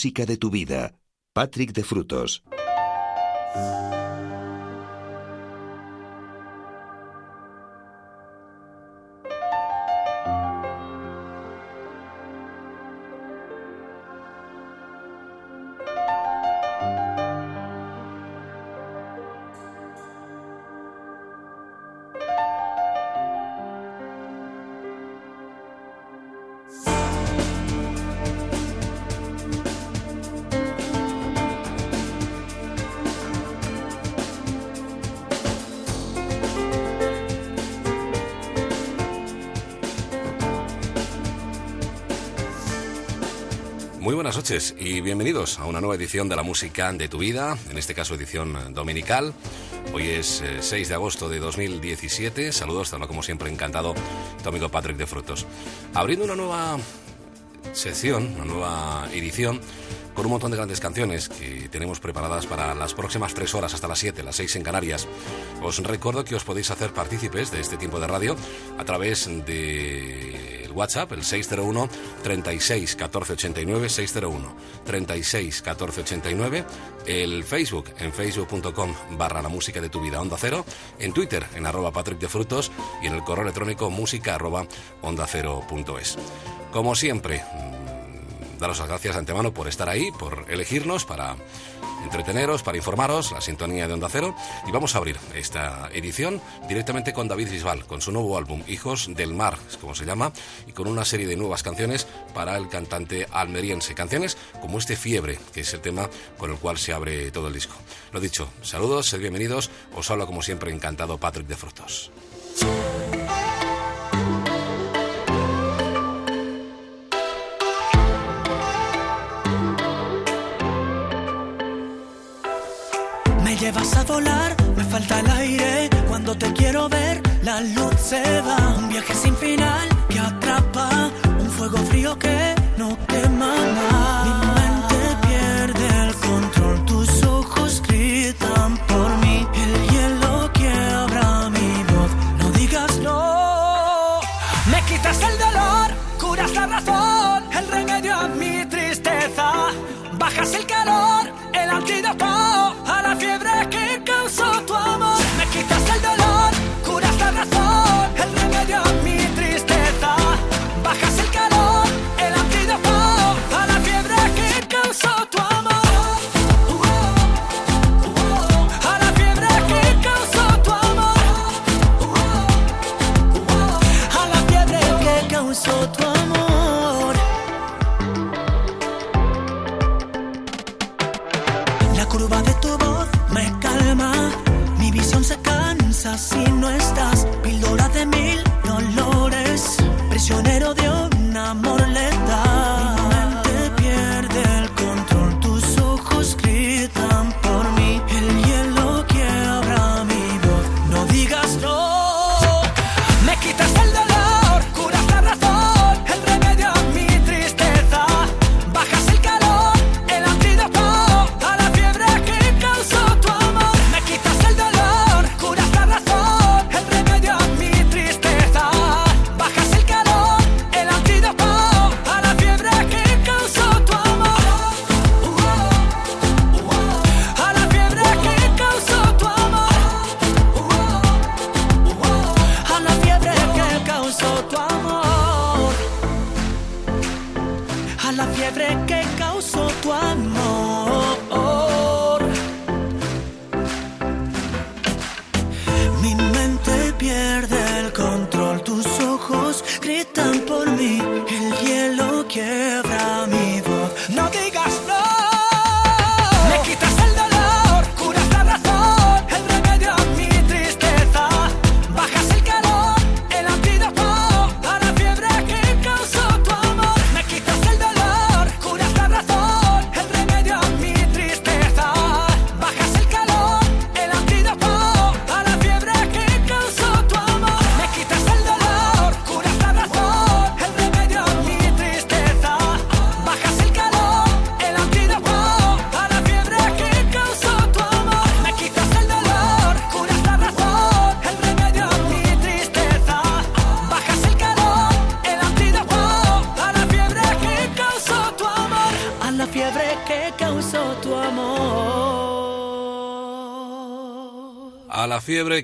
Música de tu vida. Patrick de Frutos. Y bienvenidos a una nueva edición de la música de tu vida, en este caso edición dominical. Hoy es 6 eh, de agosto de 2017. Saludos, como siempre encantado, tu amigo Patrick de Frutos. Abriendo una nueva sección, una nueva edición con un montón de grandes canciones que tenemos preparadas para las próximas tres horas hasta las 7, las 6 en Canarias. Os recuerdo que os podéis hacer partícipes de este tiempo de radio a través de WhatsApp, el 601 36 14 89, 601 36 14 89, el Facebook en facebook.com barra la música de tu vida onda cero, en Twitter en arroba Patrick de Frutos y en el correo electrónico música arroba onda cero punto es. Como siempre, daros las gracias de antemano por estar ahí, por elegirnos para entreteneros, para informaros, la sintonía de Onda Cero. Y vamos a abrir esta edición directamente con David Bisbal, con su nuevo álbum, Hijos del Mar, es como se llama, y con una serie de nuevas canciones para el cantante almeriense. Canciones como este Fiebre, que es el tema con el cual se abre todo el disco. Lo dicho, saludos, sed bienvenidos. Os habla como siempre encantado Patrick de Frutos. Vas a volar, me falta el aire. Cuando te quiero ver, la luz se va. Un viaje sin final que atrapa, un fuego frío que no quema más.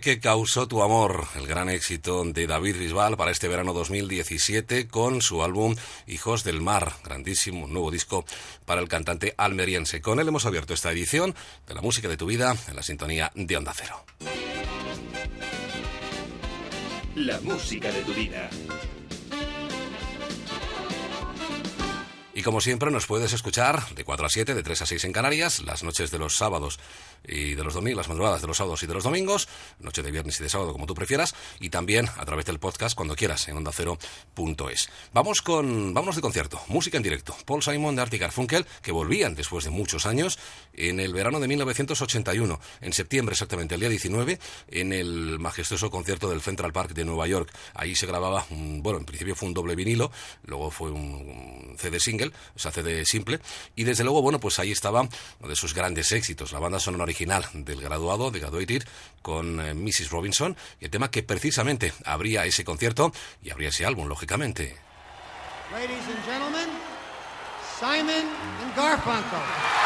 Que causó tu amor, el gran éxito de David Bisbal para este verano 2017 con su álbum Hijos del Mar, grandísimo nuevo disco para el cantante almeriense. Con él hemos abierto esta edición de la música de tu vida en la sintonía de Onda Cero. La música de tu vida. Y como siempre nos puedes escuchar de 4 a 7, de 3 a 6 en Canarias, las noches de los sábados y de los domingos, las madrugadas de los sábados y de los domingos, noche de viernes y de sábado como tú prefieras, y también a través del podcast cuando quieras en ondacero.es. Vamos con, vámonos de concierto, música en directo. Paul Simon de Arctic Garfunkel, que volvían después de muchos años en el verano de 1981, en septiembre exactamente, el día 19, en el majestuoso concierto del Central Park de Nueva York. Ahí se grababa, bueno, en principio fue un doble vinilo, luego fue un CD single, o sea, CD simple, y desde luego, bueno, pues ahí estaba uno de sus grandes éxitos, la banda sonora original del graduado, de Graduated, con eh, Mrs. Robinson, y el tema que precisamente abría ese concierto y abría ese álbum, lógicamente. Ladies and gentlemen, Simon and Garfunkel.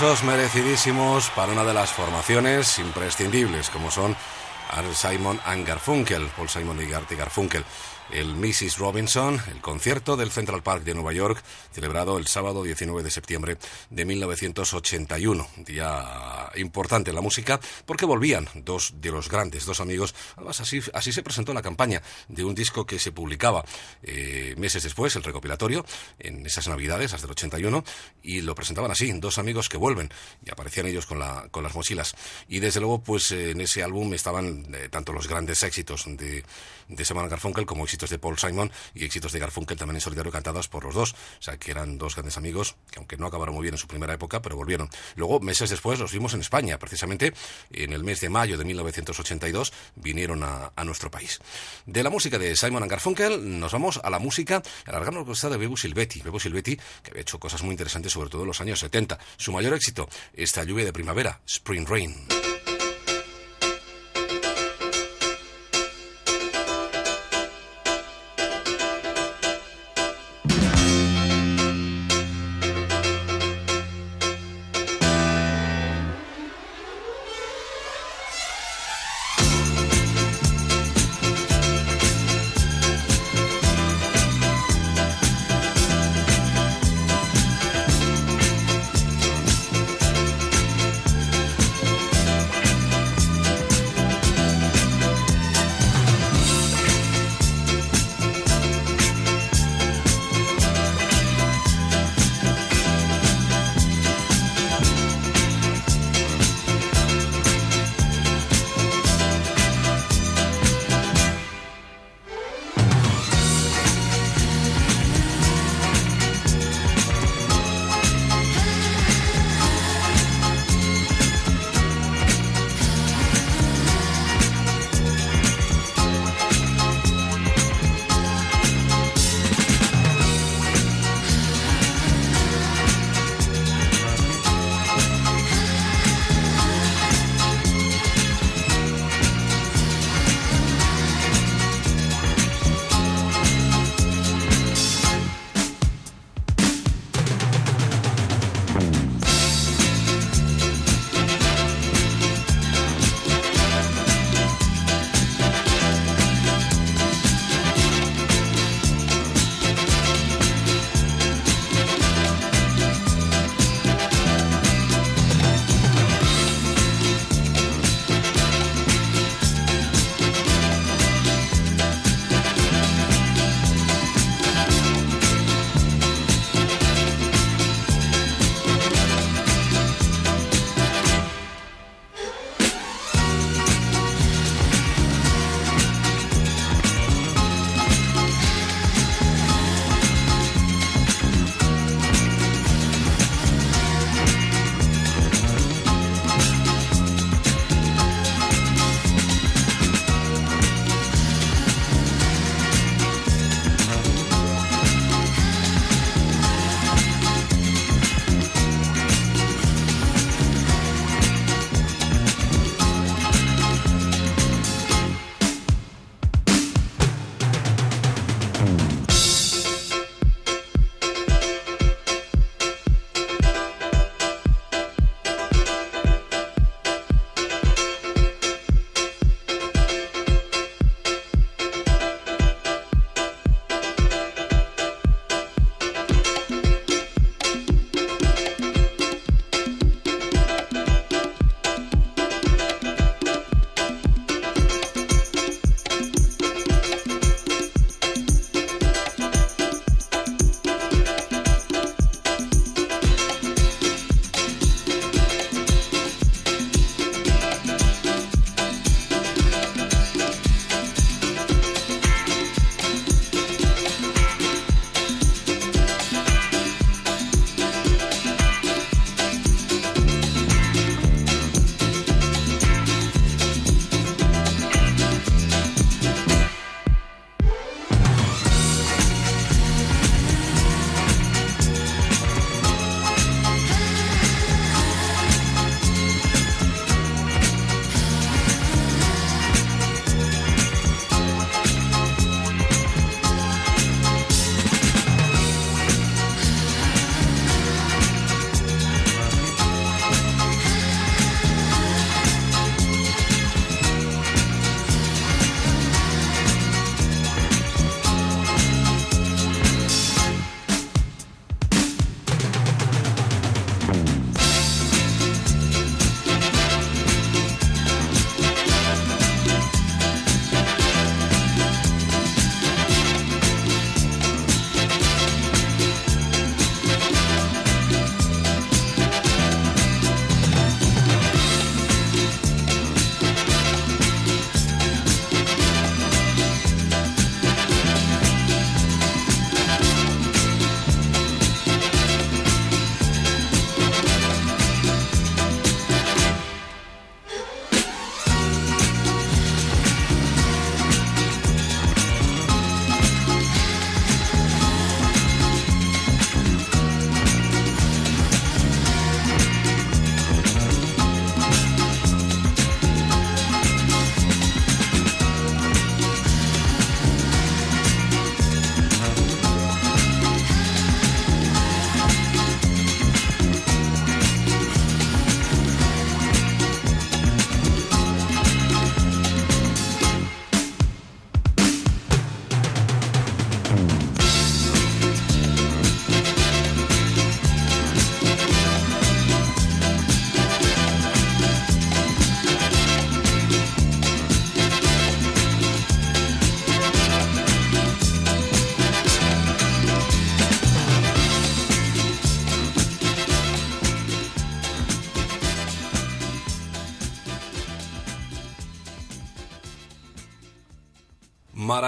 Merecidísimos para una de las formaciones imprescindibles como son Simon and Garfunkel, Paul Simon y Garfunkel el Mrs. Robinson, el concierto del Central Park de Nueva York, celebrado el sábado 19 de septiembre de 1981. Día importante en la música porque volvían dos de los grandes, dos amigos. Así, así se presentó la campaña de un disco que se publicaba eh, meses después, el recopilatorio, en esas navidades, hasta el 81, y lo presentaban así, dos amigos que vuelven, y aparecían ellos con, la, con las mochilas. Y desde luego, pues en ese álbum estaban eh, tanto los grandes éxitos de, de Simon Garfunkel como éxitos de Paul Simon y éxitos de Garfunkel también en solitario cantados por los dos. O sea, que eran dos grandes amigos que aunque no acabaron muy bien en su primera época, pero volvieron. Luego, meses después, los vimos en España, precisamente en el mes de mayo de 1982, vinieron a, nuestro país. De la música de Simon Garfunkel nos vamos a la música, alargando la de Bebo Silvetti. Bebo Silvetti, que había hecho cosas muy interesantes, sobre todo en los años 70. Su mayor éxito, esta lluvia de primavera, Spring Rain.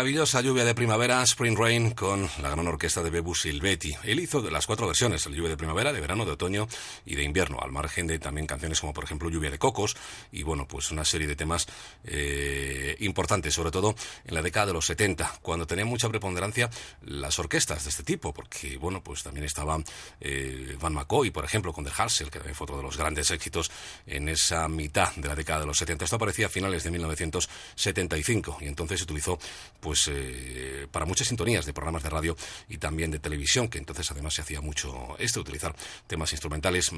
Maravillosa lluvia de primavera, Spring Rain, con la gran orquesta de Bebu Silvetti. Él hizo las cuatro versiones, la lluvia de primavera, de verano, de otoño de invierno, al margen de también canciones como, por ejemplo, Lluvia de Cocos, y bueno, pues una serie de temas eh, importantes, sobre todo en la década de los 70, cuando tenían mucha preponderancia las orquestas de este tipo, porque, bueno, pues también estaba eh, Van McCoy, por ejemplo, con The Hassel, que también fue otro de los grandes éxitos en esa mitad de la década de los 70. Esto aparecía a finales de 1975, y entonces se utilizó pues eh, para muchas sintonías de programas de radio y también de televisión, que entonces además se hacía mucho esto, utilizar temas instrumentales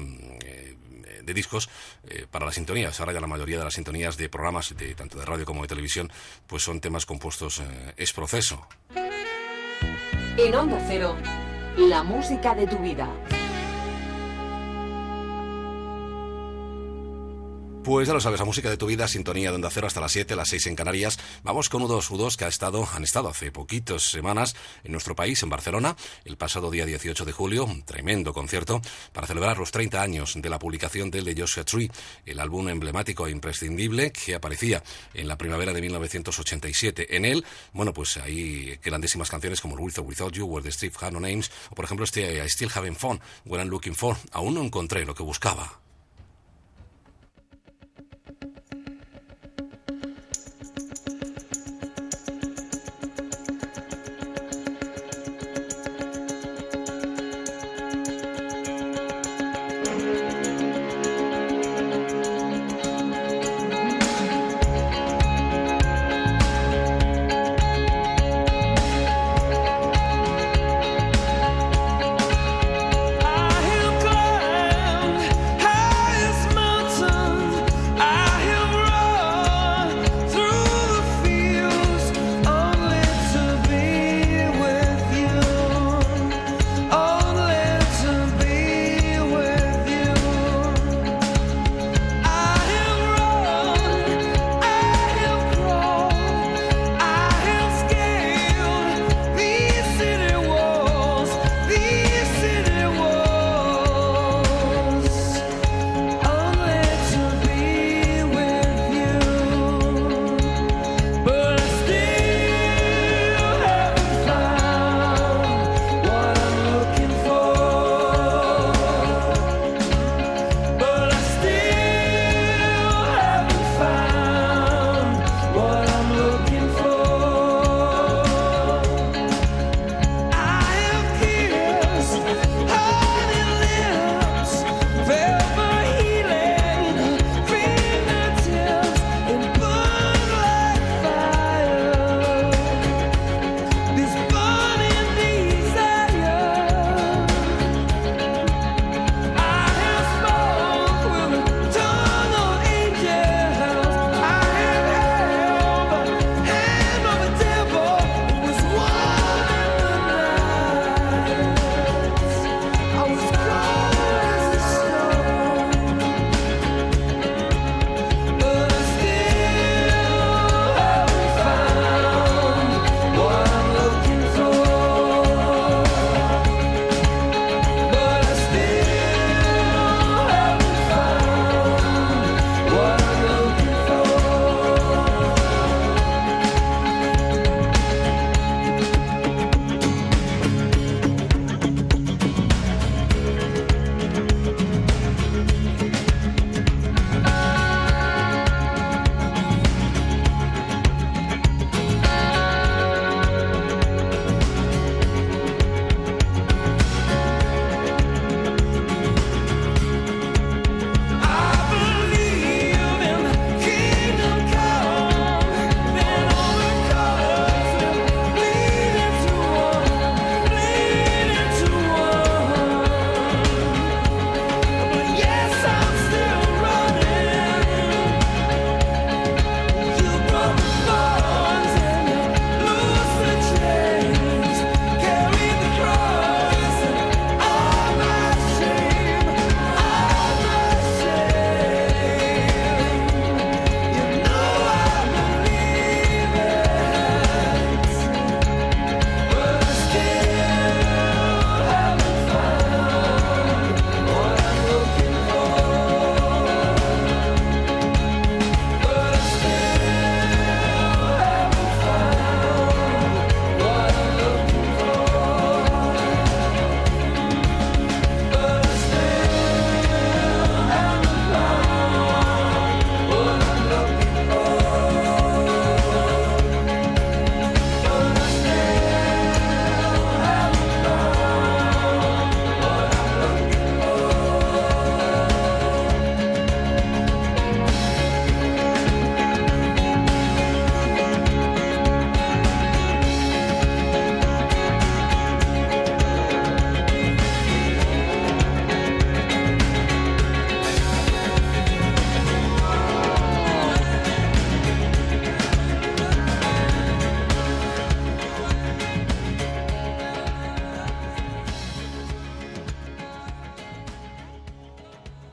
de discos eh, para las sintonías. Ahora ya la mayoría de las sintonías de programas, de, tanto de radio como de televisión, pues son temas compuestos es proceso. En Onda Cero, la música de tu vida. Pues ya lo sabes, la música de tu vida, sintonía de Onda Cero hasta las 7, las 6 en Canarias. Vamos con U2, U2 que ha estado, han estado hace poquitas semanas en nuestro país, en Barcelona, el pasado día 18 de julio, un tremendo concierto para celebrar los 30 años de la publicación del de Joshua Tree, el álbum emblemático e imprescindible que aparecía en la primavera de 1987. En él, bueno, pues hay grandísimas canciones como With or Without You, Where the Street Had No Names, o por ejemplo este I Still Having Fun, What I'm Looking For. Aún no encontré lo que buscaba.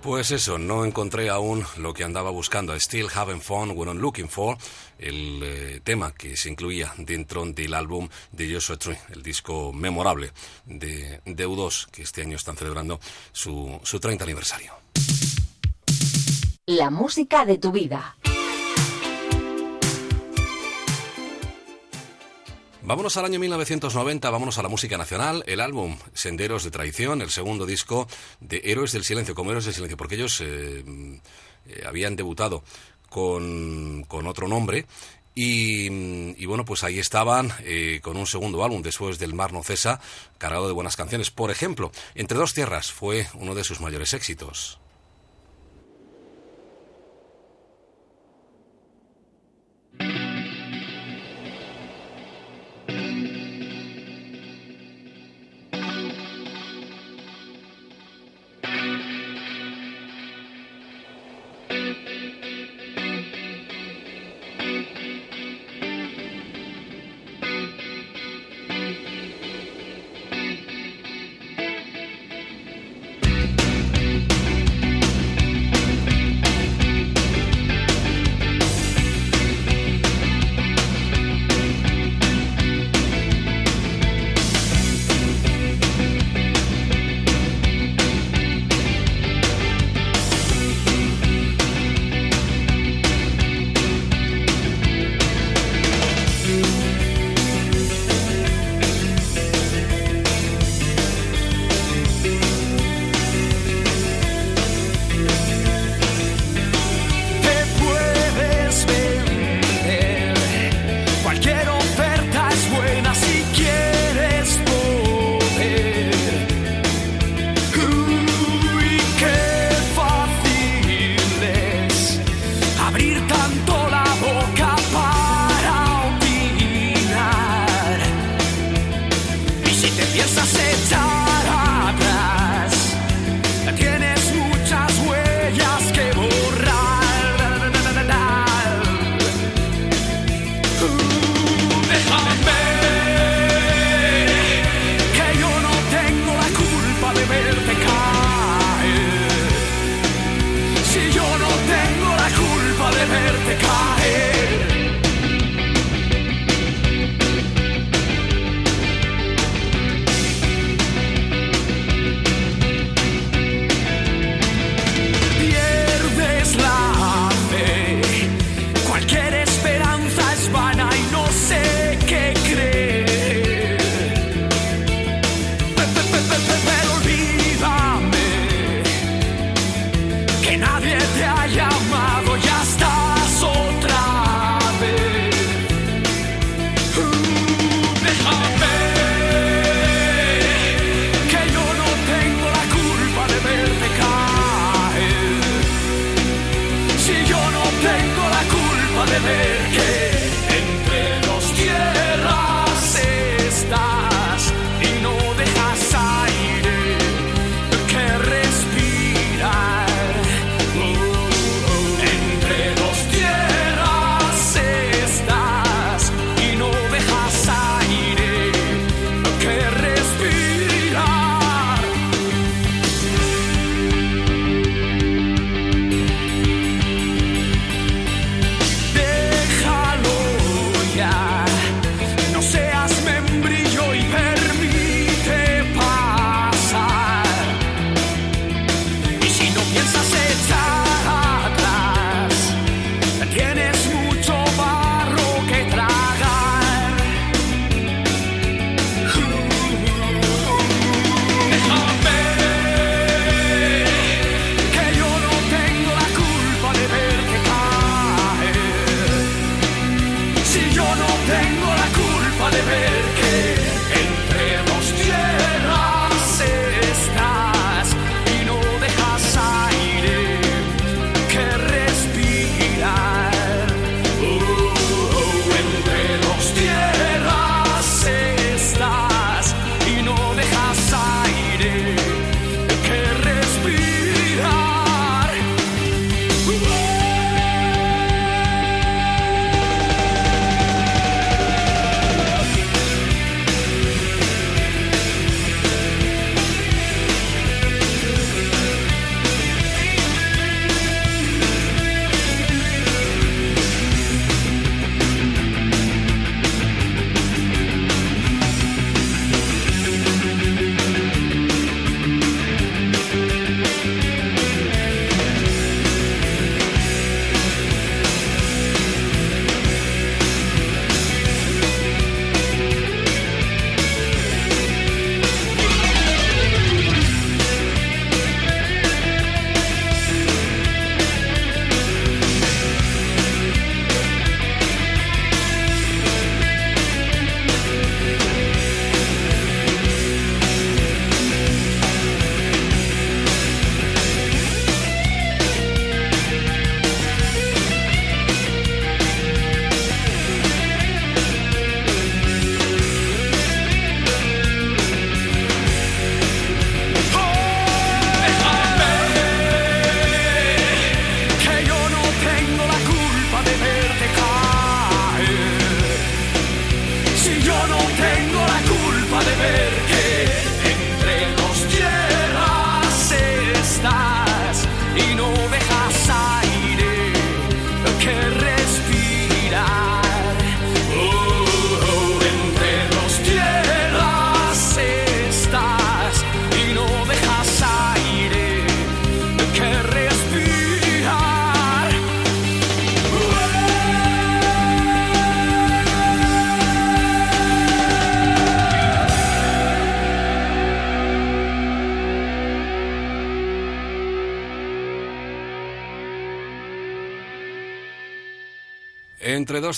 Pues eso, no encontré aún lo que andaba buscando. Still having fun when I'm looking for el eh, tema que se incluía dentro del álbum de Joshua Tree, el disco memorable de, de U2, que este año están celebrando su, su 30 aniversario. La música de tu vida. Vámonos al año 1990, vámonos a la música nacional, el álbum Senderos de Traición, el segundo disco de Héroes del Silencio, como Héroes del Silencio, porque ellos eh, eh, habían debutado con, otro nombre y, bueno, pues ahí estaban eh, con un segundo álbum después del Mar No Cesa, cargado de buenas canciones. Por ejemplo, Entre dos tierras fue uno de sus mayores éxitos.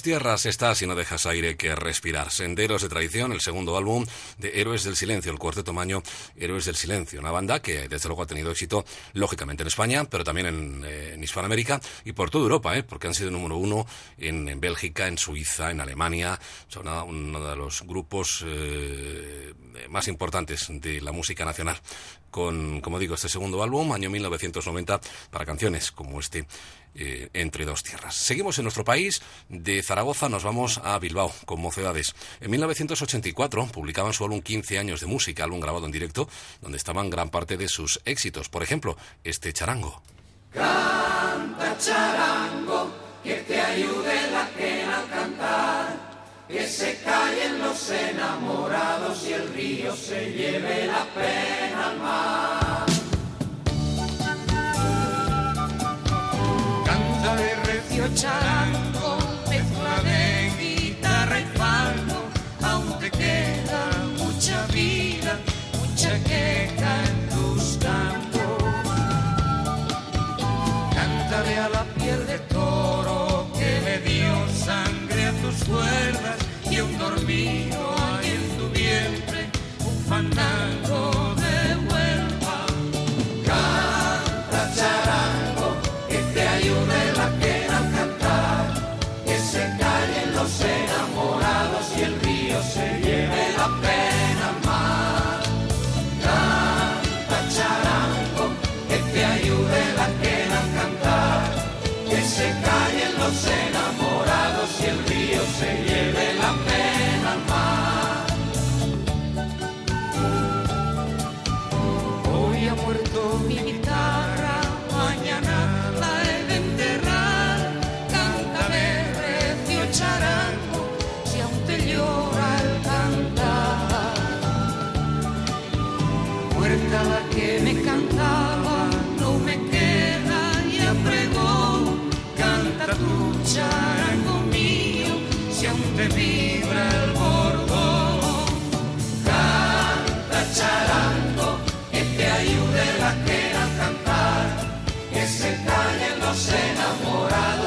Tierras estás y no dejas aire que respirar. Senderos de Tradición, el segundo álbum de Héroes del Silencio, el cuarteto maño Héroes del Silencio. Una banda que desde luego ha tenido éxito, lógicamente en España, pero también en, eh, Hispanoamérica y por toda Europa, ¿eh? porque han sido número uno en, Bélgica, en Suiza, en Alemania. Son uno de los grupos eh, más importantes de la música nacional. Con, como digo, este segundo álbum, año 1990, para canciones como este eh, entre dos tierras. Seguimos en nuestro país. De Zaragoza nos vamos a Bilbao, con Mocedades. En 1984 publicaban su álbum 15 años de música, álbum grabado en directo, donde estaban gran parte de sus éxitos. Por ejemplo, este charango. Canta charango, que te ayude la quena a cantar. Que se callen los enamorados y el río se lleve la pena al mar. Recio charango, mezcla de guitarra y palmo, aunque queda mucha vida, mucha queja en tus campos. Cántale a la piel de toro que le dio sangre a tus cuerdas y un dormido hay en tu vientre, un fandango enamorado.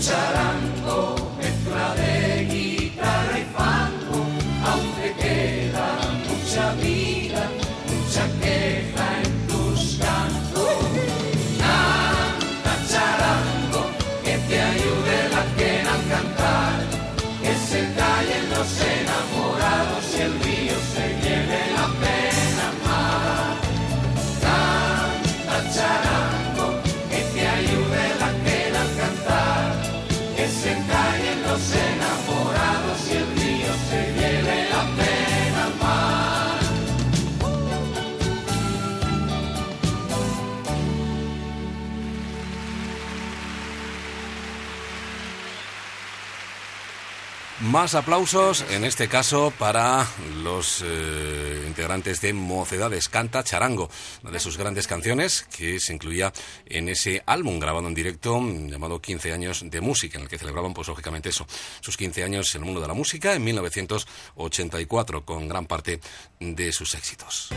사람. Más aplausos, en este caso, para los eh, integrantes de Mocedades Canta Charango, una de sus grandes canciones que se incluía en ese álbum grabado en directo llamado 15 años de música, en el que celebraban, pues lógicamente eso, sus 15 años en el mundo de la música en 1984, con gran parte de sus éxitos.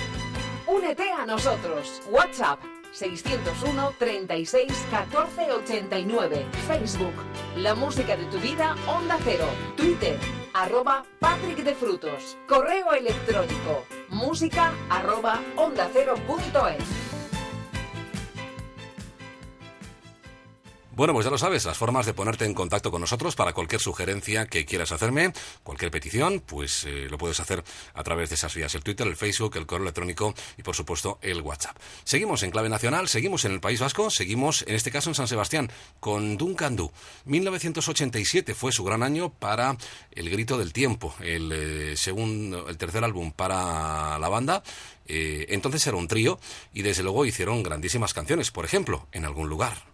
Únete a nosotros. WhatsApp 601 36 14 89. Facebook, La Música de tu Vida, Onda Cero. Twitter, arroba Patrick de Frutos. Correo electrónico, música arroba onda cero punto es. Bueno, pues ya lo sabes, las formas de ponerte en contacto con nosotros para cualquier sugerencia que quieras hacerme, cualquier petición, pues eh, lo puedes hacer a través de esas vías, el Twitter, el Facebook, el correo electrónico y por supuesto el WhatsApp. Seguimos en clave nacional, seguimos en el País Vasco, seguimos en este caso en San Sebastián con Duncan Du. 1987 fue su gran año para El Grito del Tiempo, el eh, segundo, el tercer álbum para la banda. Eh, entonces era un trío y desde luego hicieron grandísimas canciones, por ejemplo, en algún lugar.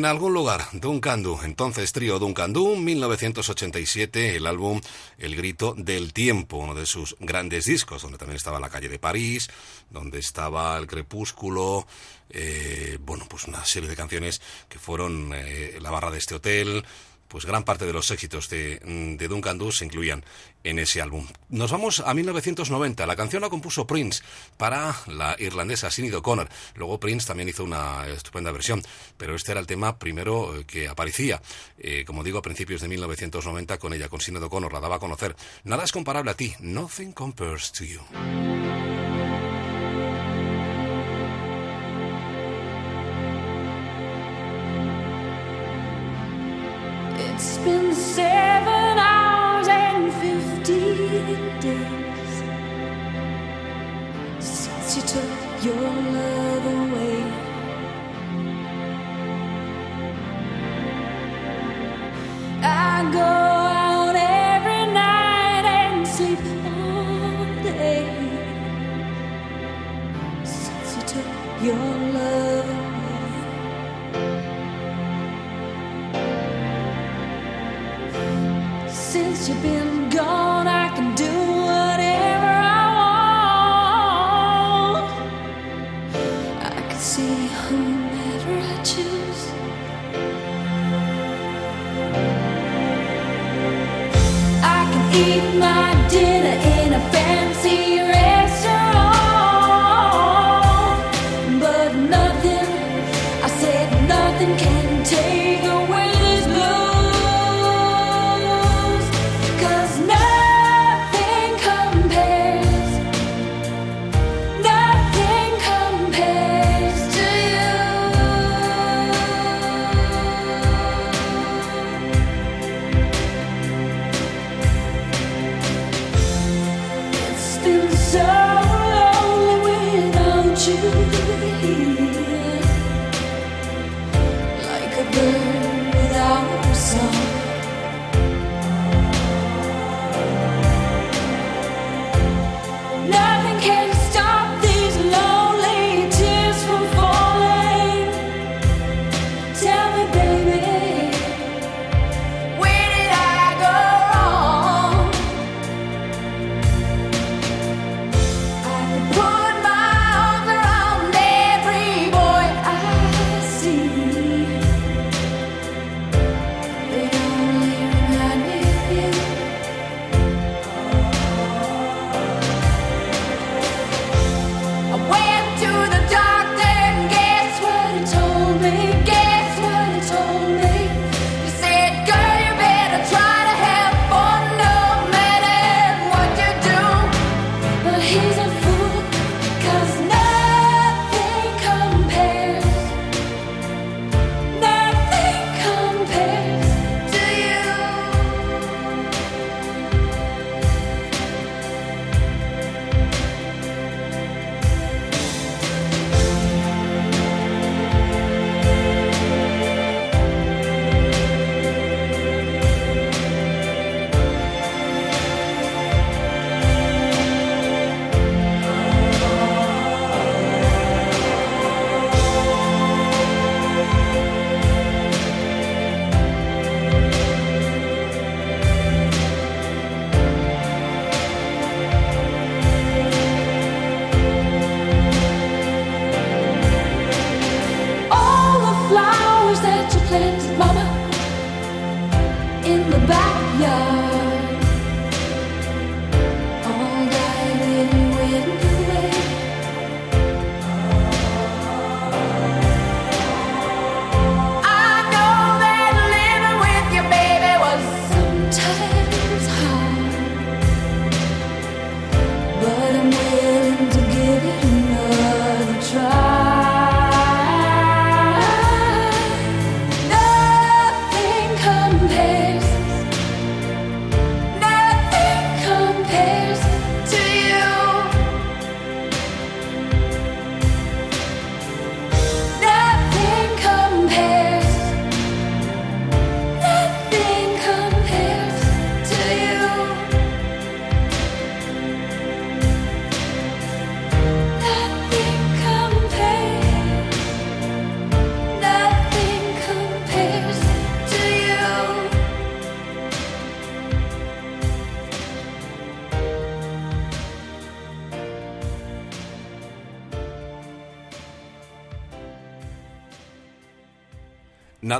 En algún lugar, Duncan Du, entonces trío Duncan Du, 1987, el álbum El Grito del Tiempo, uno de sus grandes discos, donde también estaba La Calle de París, donde estaba El Crepúsculo, eh, bueno, pues una serie de canciones que fueron eh, La Barra de este Hotel, pues gran parte de los éxitos de, de Duncan Du se incluían en ese álbum. Nos vamos a 1990. La canción la compuso Prince para la irlandesa Sinead O'Connor. Luego Prince también hizo una estupenda versión, pero este era el tema primero eh, que aparecía, eh, como digo, a principios de 1990 con ella, con Sinead O'Connor, la daba a conocer. Nada es comparable a ti. Nothing compares to you. It's been seven hours and fifteen days since you took your love away. I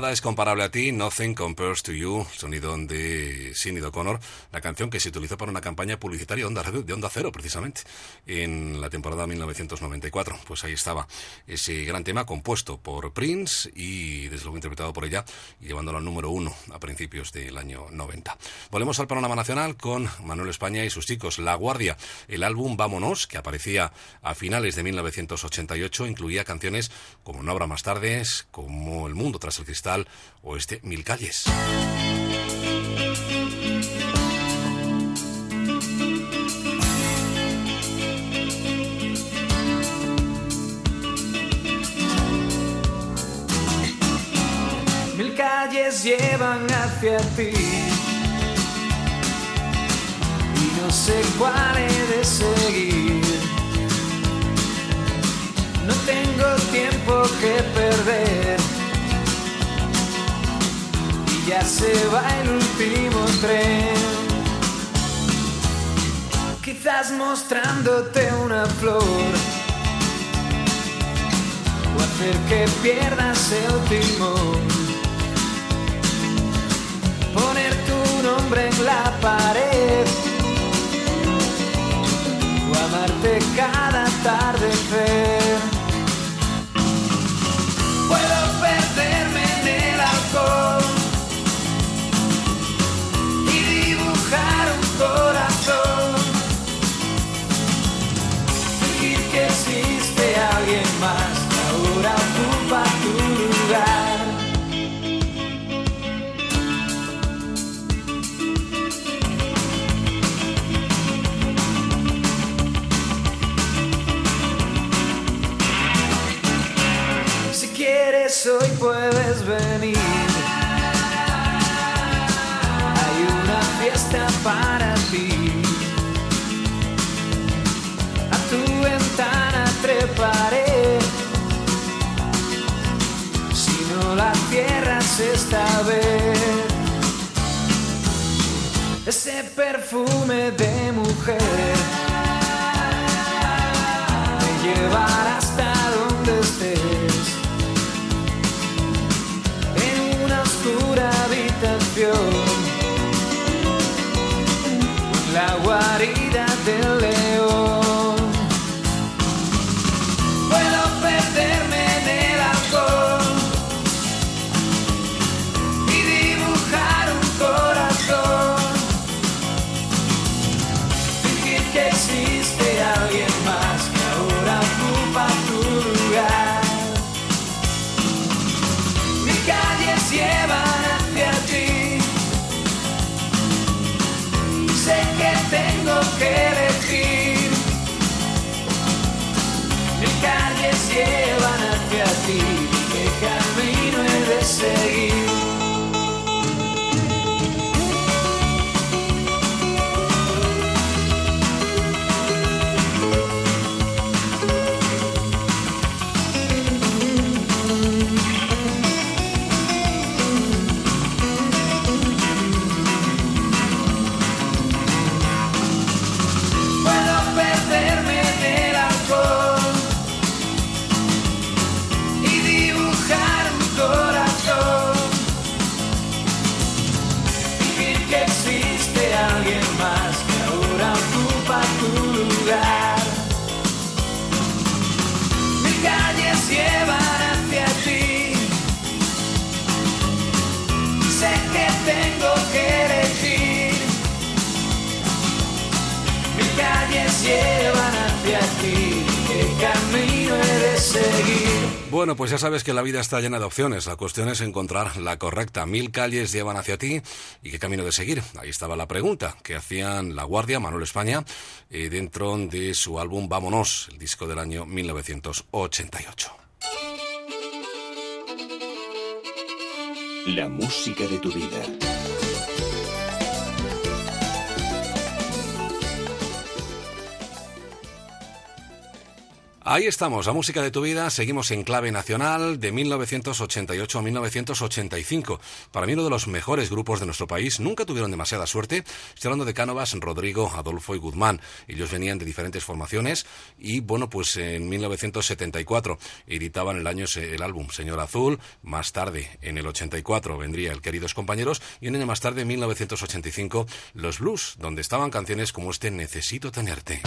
Nada es comparable a ti, Nothing Compares to You, sonido de Sinead O'Connor, la canción que se utilizó para una campaña publicitaria de Onda, Cero, precisamente, en la temporada 1994. Pues ahí estaba ese gran tema compuesto por Prince y, desde luego, interpretado por ella llevándolo al número uno principios del año 90. Volvemos al panorama nacional con Manuel España y sus chicos. La Guardia, el álbum Vámonos, que aparecía a finales de 1988, incluía canciones como Una hora más tarde, como El mundo tras el cristal o este Mil calles. Calles llevan hacia ti y no sé cuál he de seguir. No tengo tiempo que perder y ya se va el último tren. Quizás mostrándote una flor o hacer que pierdas el timón. Poner tu nombre en la pared o amarte cada atardecer. Perfume de mujer. Me llevará llevan hacia ti? ¿Qué camino he de seguir? Bueno, pues ya sabes que la vida está llena de opciones. La cuestión es encontrar la correcta. Mil calles llevan hacia ti y qué camino de seguir. Ahí estaba la pregunta que hacían La Guardia, Manuel España, eh, dentro de su álbum Vámonos, el disco del año 1988. La música de tu vida. Ahí estamos, la música de tu vida. Seguimos en clave nacional de 1988 a 1985. Para mí uno de los mejores grupos de nuestro país. Nunca tuvieron demasiada suerte. Estoy hablando de Cánovas, Rodrigo, Adolfo y Guzmán. Ellos venían de diferentes formaciones y bueno, pues en 1974 editaban el año el álbum Señor Azul. Más tarde, en el 84, vendría el Queridos Compañeros y un año más tarde, en 1985, Los Blues, donde estaban canciones como este Necesito tenerte.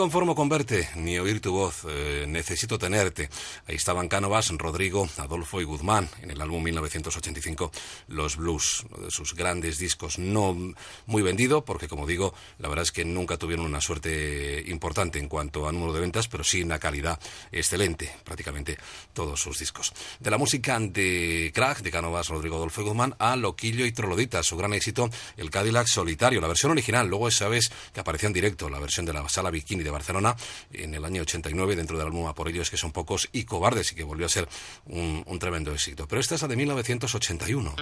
Conformo con verte ni oír tu voz, eh, necesito tenerte. Ahí estaban Cánovas, Rodrigo, Adolfo y Guzmán en el álbum 1985 Los Blues, uno de sus grandes discos, no muy vendido porque como digo, la verdad es que nunca tuvieron una suerte importante en cuanto a número de ventas, pero sí una calidad excelente, prácticamente todos sus discos. De la música de Crack, de Cánovas, Rodrigo, Adolfo y Guzmán, a Loquillo y Trolodita, su gran éxito, el Cadillac Solitario, la versión original, luego sabes que aparecía en directo, la versión de la sala Bikini de Barcelona en el año 89 dentro del álbum por ellos que son pocos y cobardes y que volvió a ser un, un tremendo éxito. Pero esta es la de 1981.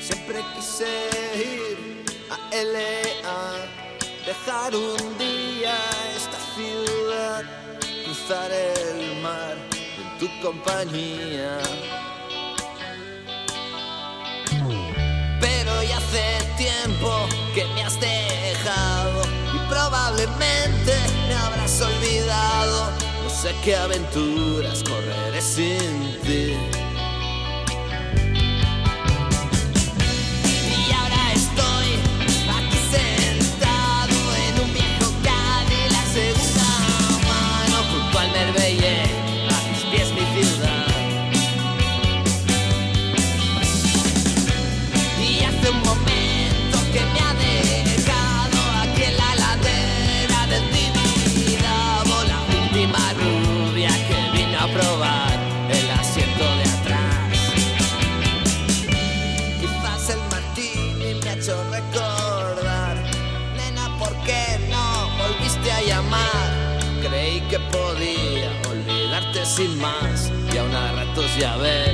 Siempre quise ir a LA, dejar un día esta ciudad, cruzar el mar en tu compañía. Hace tiempo que me has dejado y probablemente me habrás olvidado. No sé qué aventuras correré sin ti. Ya ves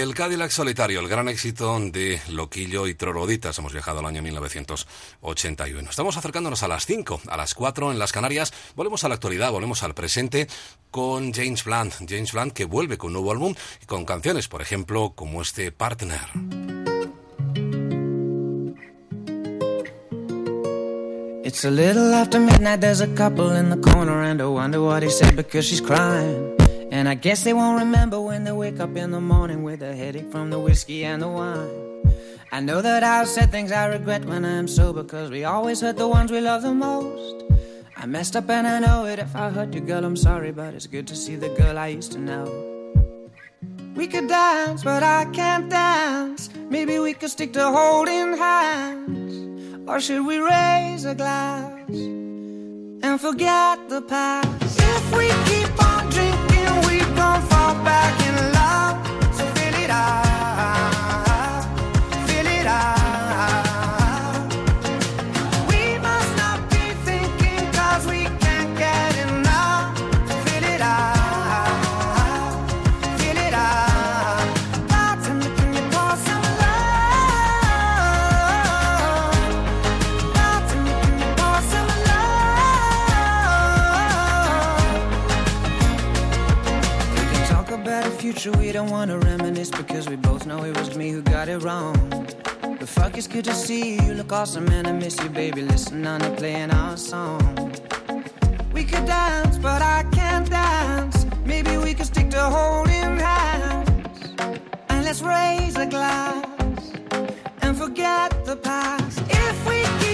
El Cadillac Solitario, el gran éxito de Loquillo y Troroditas. Hemos viajado al año 1981. Estamos acercándonos a las 5, a las 4 en las Canarias. Volvemos a la actualidad, volvemos al presente con James Blunt. James Blunt que vuelve con un nuevo álbum y con canciones, por ejemplo, como este Partner. And I guess they won't remember when they wake up in the morning with a headache from the whiskey and the wine. I know that I've said things I regret when I'm sober, cause we always hurt the ones we love the most. I messed up and I know it. If I hurt you, girl, I'm sorry, but it's good to see the girl I used to know. We could dance, but I can't dance. Maybe we could stick to holding hands. Or should we raise a glass and forget the past? If we keep on drinking, we gon' fall back in love. So fill it up, reminisce because we both know it was me who got it wrong. But fuck, it's good to see you. You look awesome, and I miss you, baby. Listen, on to playing our song. We could dance, but I can't dance. Maybe we could stick to holding hands. And let's raise a glass and forget the past. If we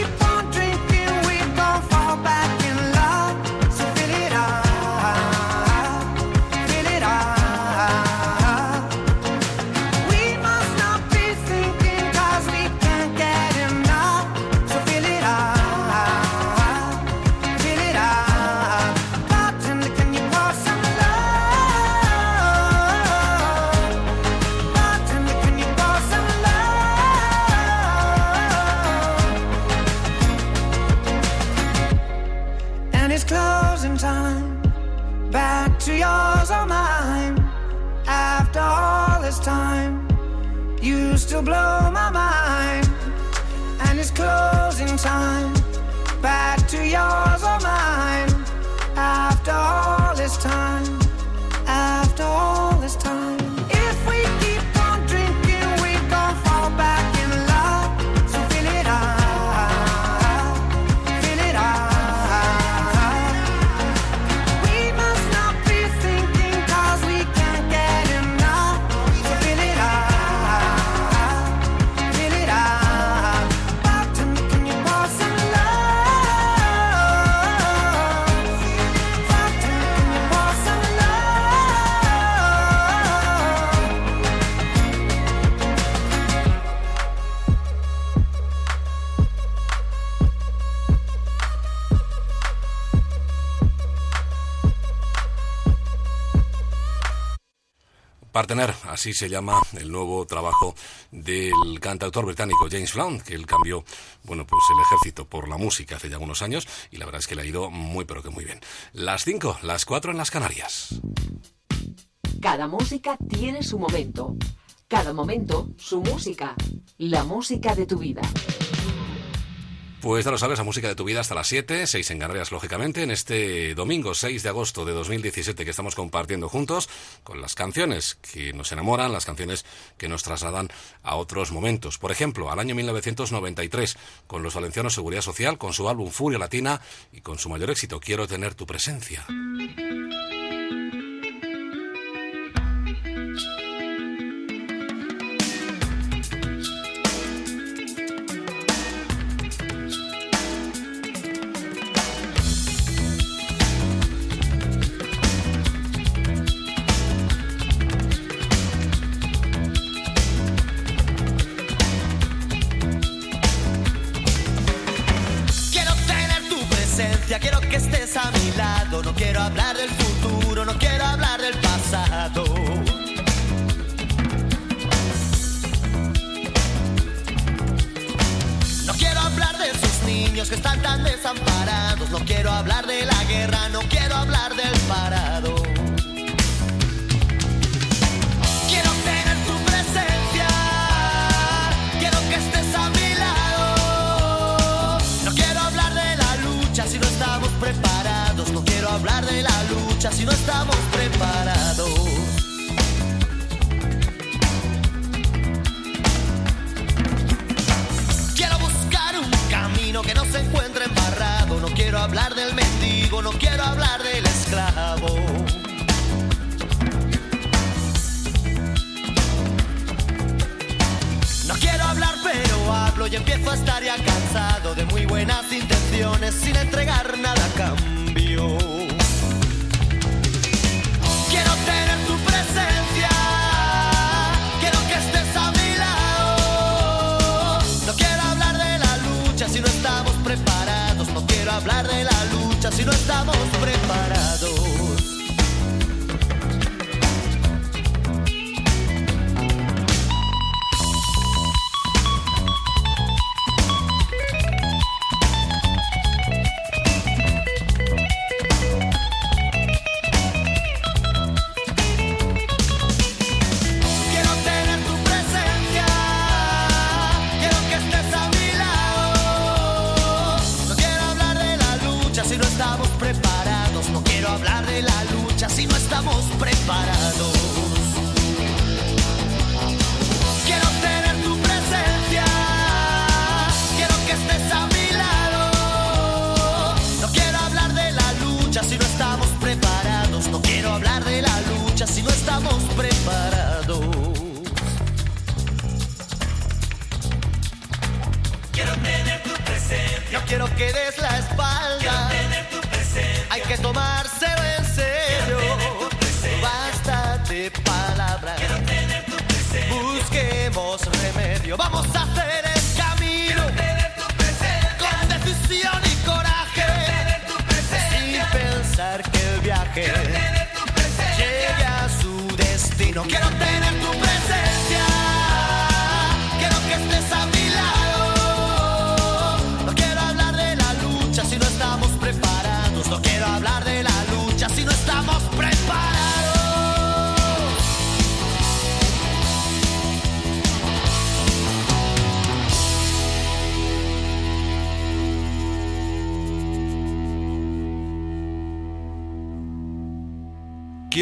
Partener, así se llama el nuevo trabajo del cantautor británico James Blunt, que él cambió, bueno, pues el ejército por la música hace ya unos años y la verdad es que le ha ido muy pero que muy bien. Las 5, las 4 en las Canarias. Cada música tiene su momento. Cada momento, su música. La música de tu vida. Pues ya lo sabes, la música de tu vida hasta las 7, 6 en Canarias, lógicamente, en este domingo 6 de agosto de 2017 que estamos compartiendo juntos con las canciones que nos enamoran, las canciones que nos trasladan a otros momentos. Por ejemplo, al año 1993, con los valencianos Seguridad Social, con su álbum Furia Latina y con su mayor éxito, Quiero tener tu presencia. Presencia, quiero que estés a mi lado. No quiero hablar del futuro, no quiero hablar del pasado. No quiero hablar de esos niños que están tan desamparados. No quiero hablar de la guerra, no quiero hablar del parado. Si no estamos preparados. Quiero buscar un camino que no se encuentre embarrado. No quiero hablar del mendigo, no quiero hablar del esclavo. No quiero hablar, pero hablo y empiezo a estar ya cansado de muy buenas intenciones sin entregar nada a cambio. Si no estamos preparados.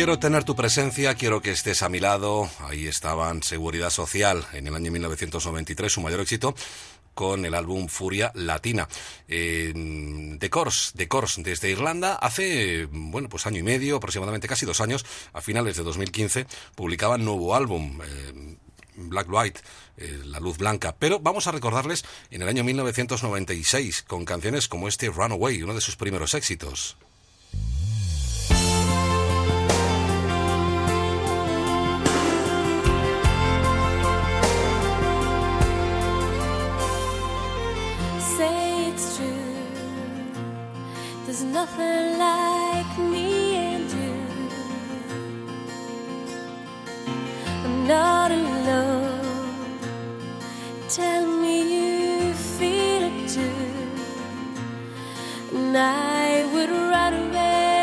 Quiero tener tu presencia, quiero que estés a mi lado. Ahí estaban Seguridad Social en el año 1993, su mayor éxito con el álbum Furia Latina. Eh, The Course, The Course desde Irlanda, hace, bueno, pues año y medio, aproximadamente casi dos años, a finales de 2015, publicaban nuevo álbum. eh, Black White, eh, La Luz Blanca. Pero vamos a recordarles en el año 1996 con canciones como este Runaway, uno de sus primeros éxitos. Nothing like me and you. I'm not alone. Tell me you feel it too. And I would run away.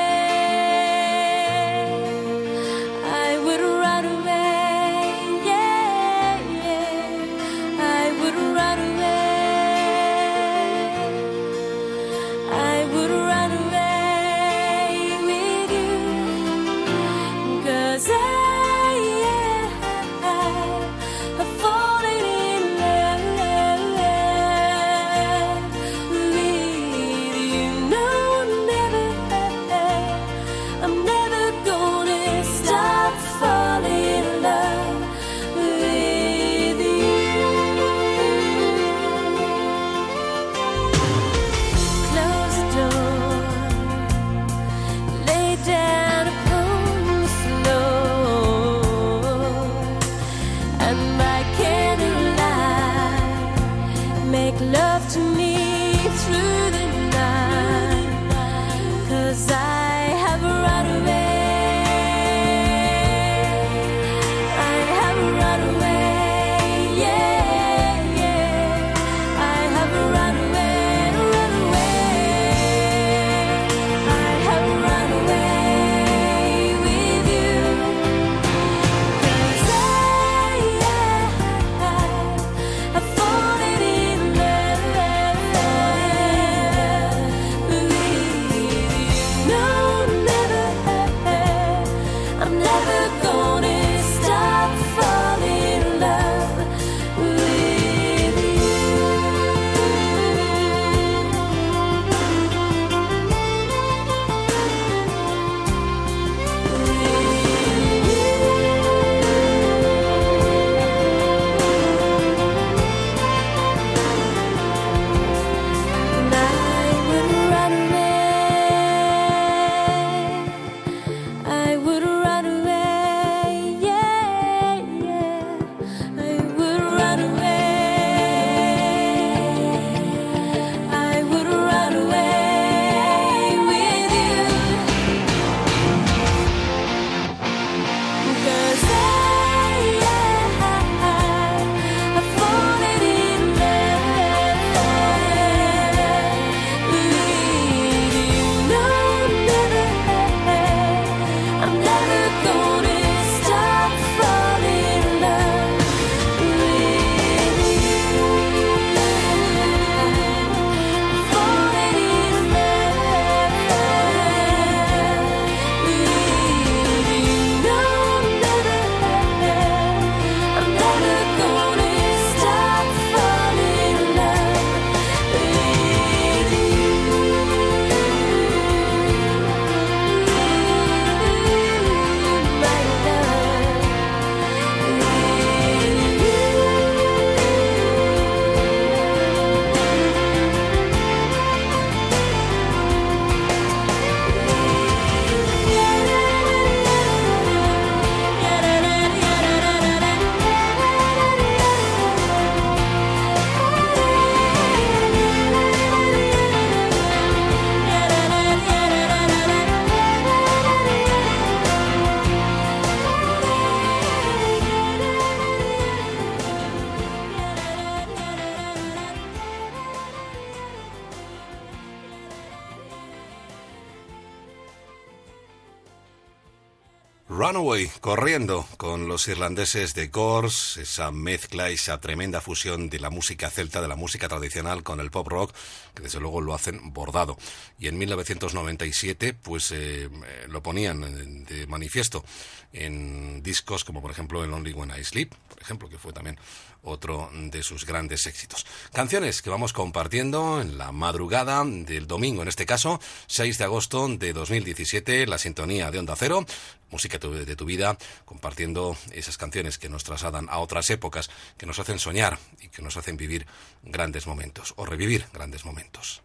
Corriendo con los irlandeses de Gors, esa mezcla, esa tremenda fusión de la música celta, de la música tradicional con el pop rock, que desde luego lo hacen bordado. Y en 1997, pues eh, lo ponían de manifiesto en discos como por ejemplo el Only When I Sleep, por ejemplo, que fue también otro de sus grandes éxitos. Canciones que vamos compartiendo en la madrugada del domingo, en este caso, 6 de agosto de 2017, la sintonía de Onda Cero, música de tu vida, compartiendo esas canciones que nos trasladan a otras épocas, que nos hacen soñar y que nos hacen vivir grandes momentos o revivir grandes momentos.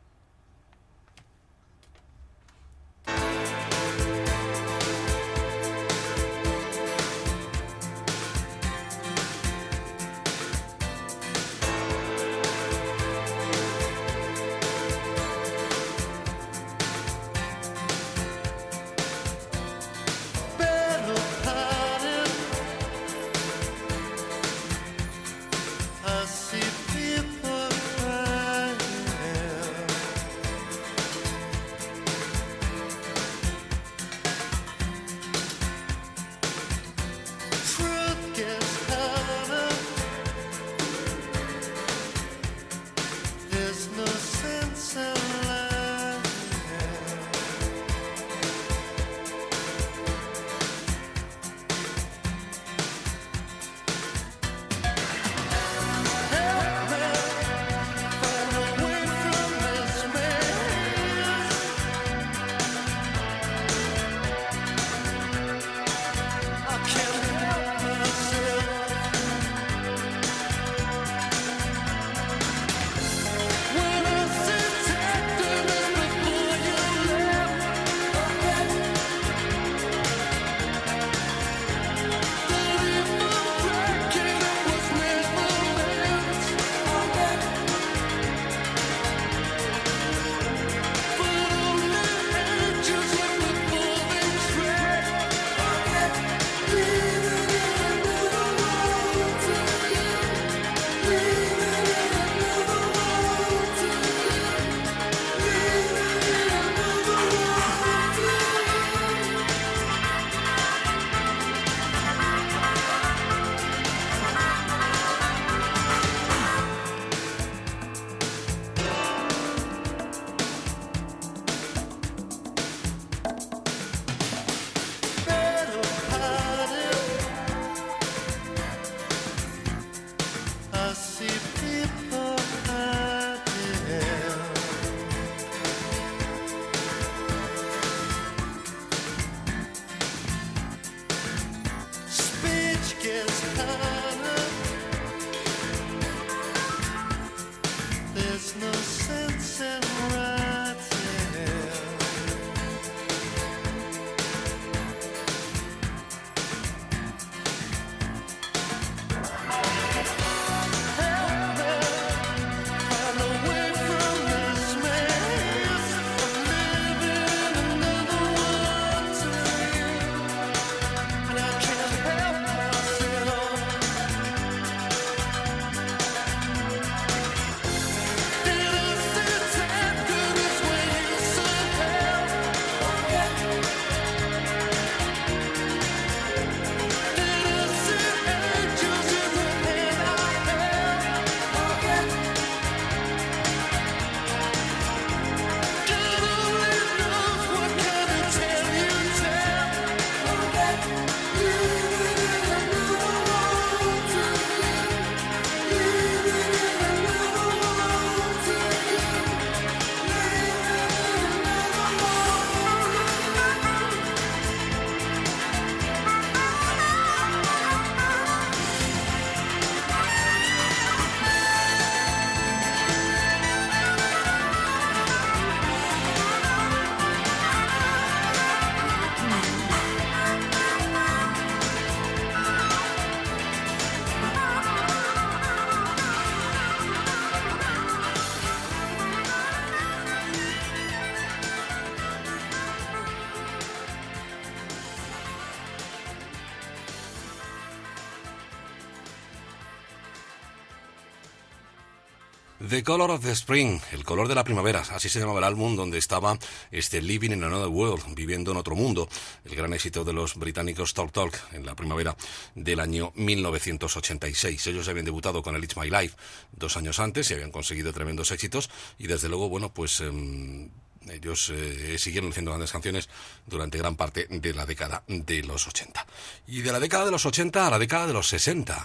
The Color of the Spring, el color de la primavera, así se llamaba el álbum donde estaba este Living in Another World, viviendo en otro mundo, el gran éxito de los británicos Talk Talk en la primavera del año 1986. Ellos habían debutado con el It's My Life dos años antes y habían conseguido tremendos éxitos y desde luego, bueno, pues... em, ellos eh, siguieron haciendo grandes canciones durante gran parte de la década de los 80. Y de la década de los 80 a la década de los 60.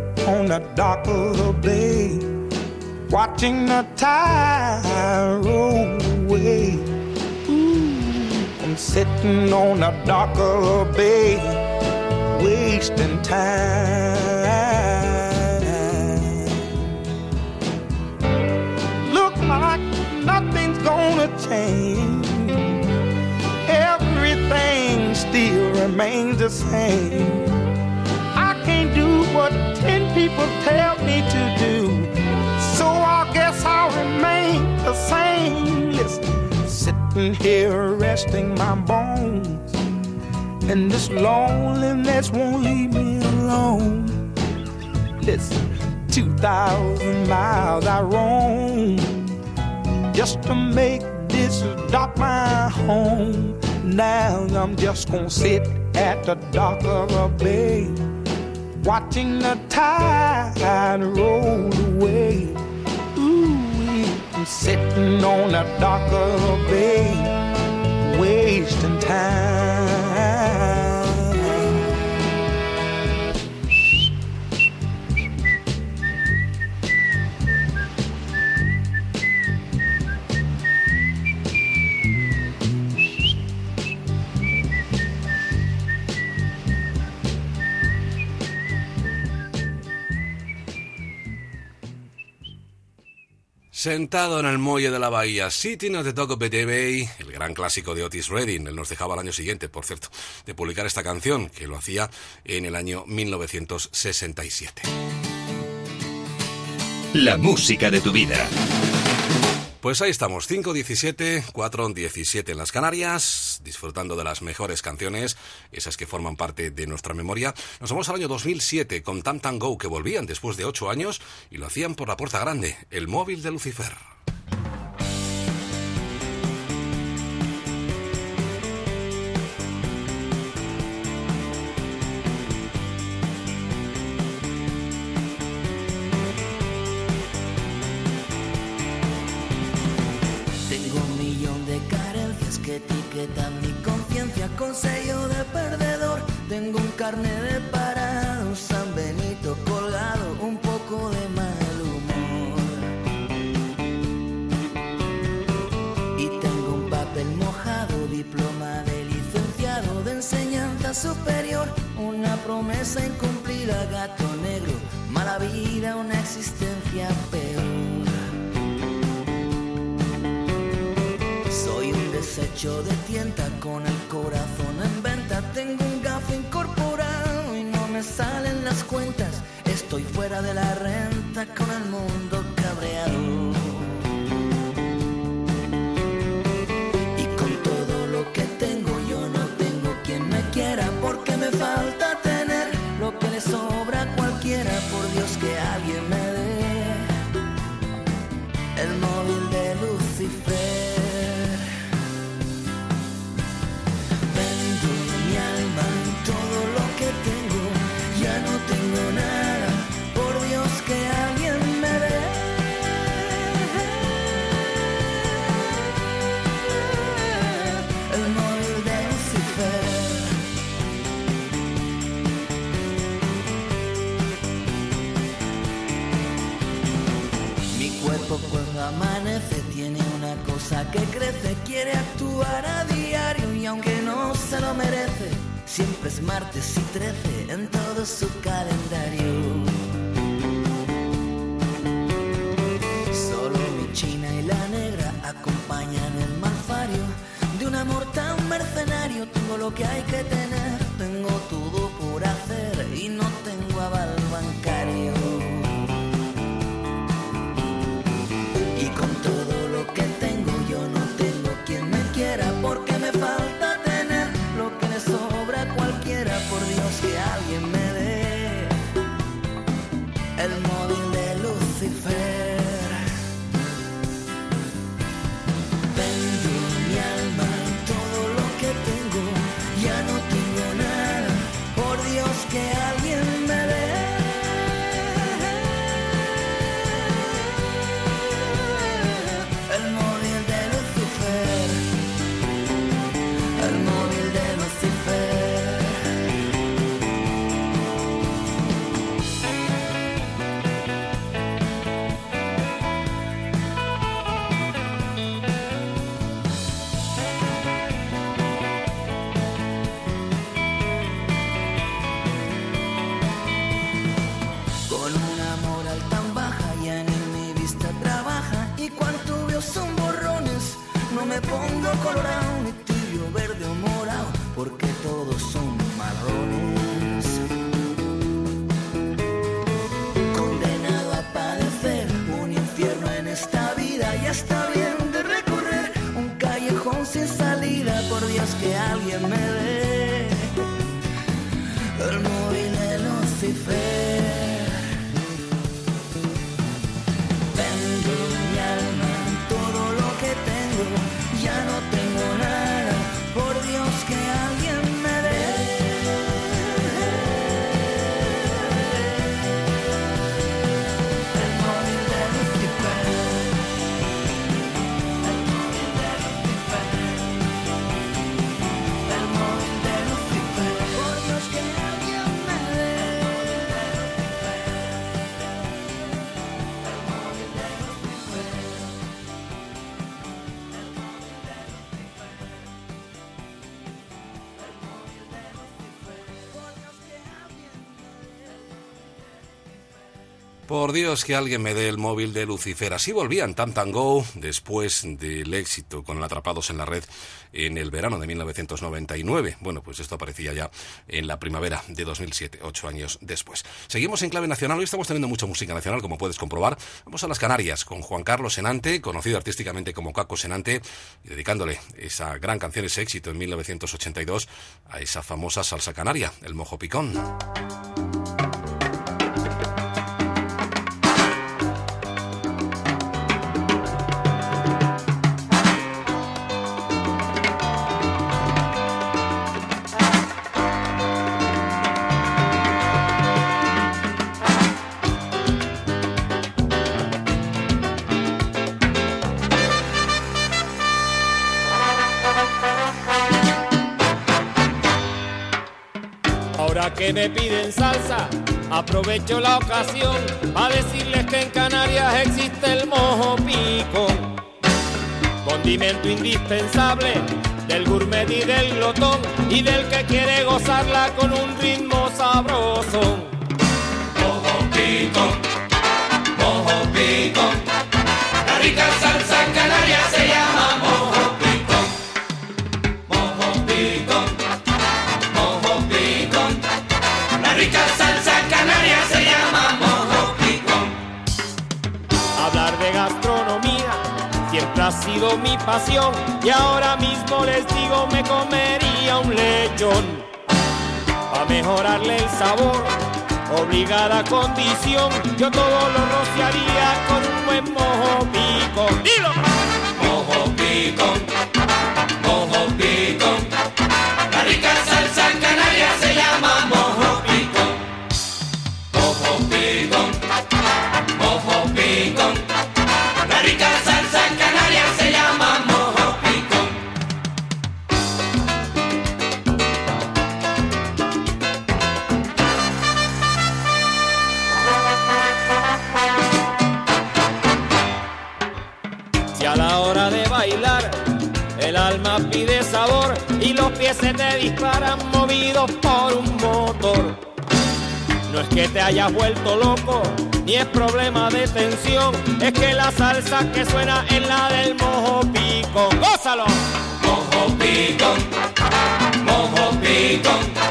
on the dock of the bay, watching the tide roll away. Ooh, I'm sitting on the dock of the bay, wasting time. Look like nothing's gonna change. Everything still remains the same. Can't do what ten people tell me to do. So I guess I'll remain the same. Listen, sitting here resting my bones. And this loneliness won't leave me alone. Listen, 2,000 miles I roam just to make this dock my home. Now I'm just gonna sit at the dock of a bay watching the tide roll away. Ooh, I'm sitting on a of bay, wasting time. Sentado en el muelle de la bahía, Sitting at the Dock of the Bay, el gran clásico de Otis Redding. Él nos dejaba el año siguiente, por cierto, de publicar esta canción, que lo hacía en el año 1967. La música de tu vida. Pues ahí estamos, 5.17, 4.17 en las Canarias, disfrutando de las mejores canciones, esas que forman parte de nuestra memoria. Nos vamos al año 2007 con Tam Tam Go, que volvían después de 8 años y lo hacían por la puerta grande, el móvil de Lucifer. Carnet de parado, un San Benito colgado, un poco de mal humor. Y tengo un papel mojado, diploma de licenciado de enseñanza superior, una promesa incumplida, gato negro, mala vida, una existencia peor. Soy un desecho de tienta con el corazón en venta. Tengo un gafo incorporado me salen las cuentas. Estoy fuera de la renta con el mundo cabreado. Y con todo lo que tengo, yo no tengo quien me quiera porque me falta tener lo que le sobra a cualquiera. Por Dios que alguien me dé que crece, quiere actuar a diario y aunque no se lo merece, siempre es martes y 13 en todo su calendario. Por Dios que alguien me dé el móvil de Lucifer. Así volvían Tam Tam Go después del éxito con Atrapados en la Red en el verano de 1999. Bueno, pues esto aparecía ya en la primavera de 2007, ocho años después. Seguimos en clave nacional. Hoy estamos teniendo mucha música nacional, como puedes comprobar. Vamos a las Canarias con Juan Carlos Senante, conocido artísticamente como Caco Senante, y dedicándole esa gran canción, ese éxito en 1982 a esa famosa salsa canaria, el mojo picón. Que me piden salsa, aprovecho la ocasión para decirles que en Canarias existe el mojo pico, condimento indispensable del gourmet y del glotón y del que quiere gozarla con un ritmo sabroso. Mojo pico, mojo pico, la rica salsa canaria se llama ha sido mi pasión y ahora mismo les digo me comería un lechón para mejorarle el sabor. Obligada condición, yo todo lo rociaría con un buen mojo pico. ¡Dilo! Mojo pico, mojo pico, la rica salsa pies se te disparan movidos por un motor. No es que te hayas vuelto loco, ni es problema de tensión, es que la salsa que suena es la del mojo picón. ¡Gózalo! Mojo picón, mojo picón.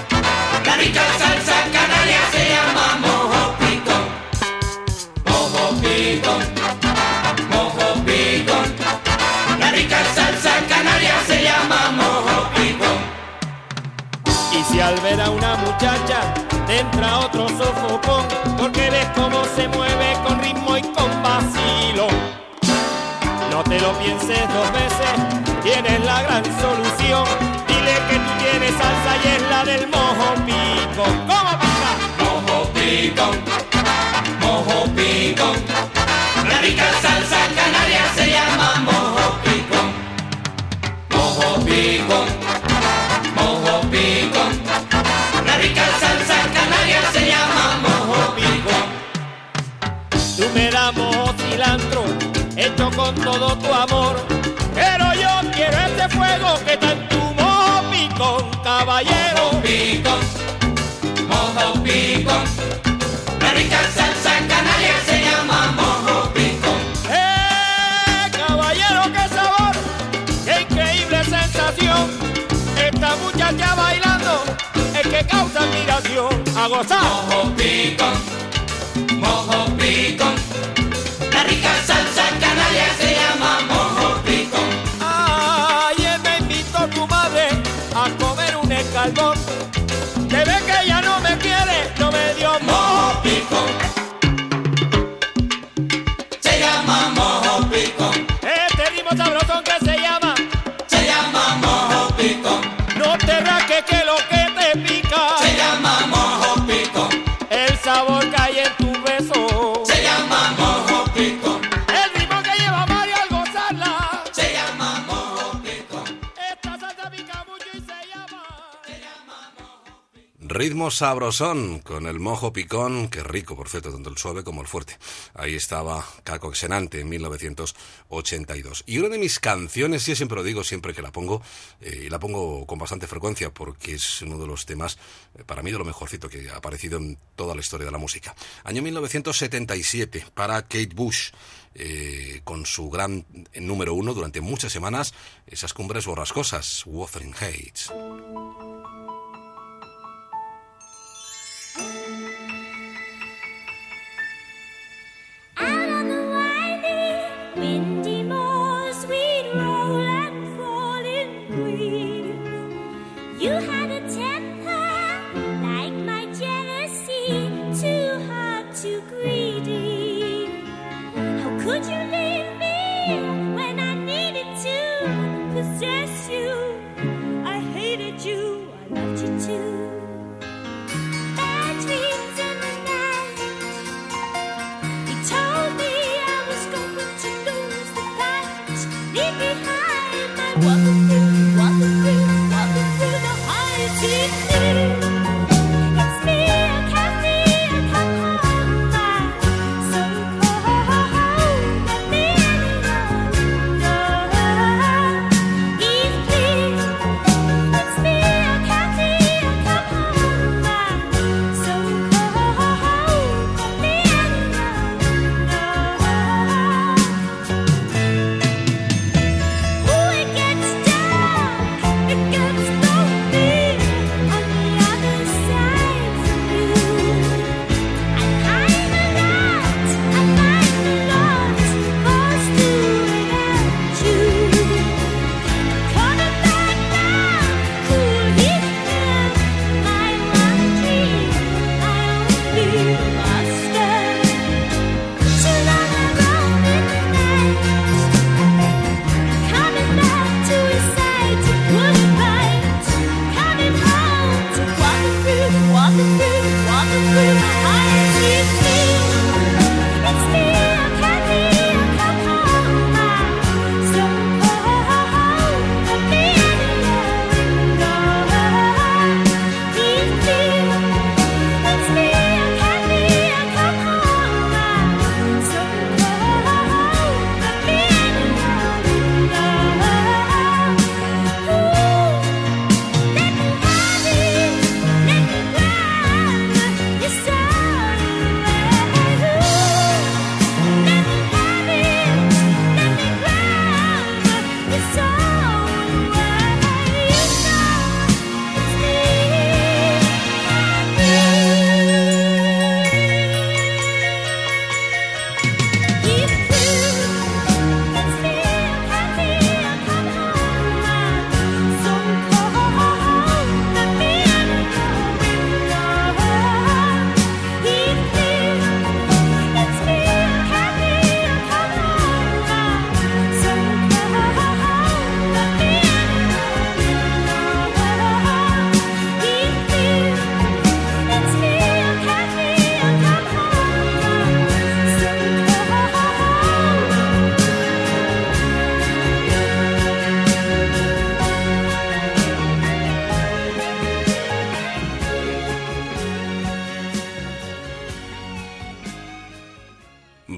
Picón, mojo picón. La rica salsa canaria se llama mojo picón. Mojo picón, mojo picón. La rica salsa canaria se llama mojo picón. Tú me das mojo cilantro, hecho con todo tu amor. Pero yo quiero ese fuego que está en tu mojo picón, caballero. Mojo picón, mojo picón. ¡A gozar! Mojo picón, mojo picón. La rica salsa canaria se llama mojo picón. Ayer me invitó tu madre a comer un escaldón. Te ve que ella no me quiere, mojo Ritmo sabrosón con el mojo picón, que rico, por cierto, tanto el suave como el fuerte. Ahí estaba Caco Xenante en 1982. Y una de mis canciones, y siempre lo digo, siempre que la pongo, eh, y la pongo con bastante frecuencia porque es uno de los temas, eh, para mí, de lo mejorcito que ha aparecido en toda la historia de la música. Año 1977, para Kate Bush. eh, con su gran número uno durante muchas semanas, esas cumbres borrascosas, Wuthering Heights.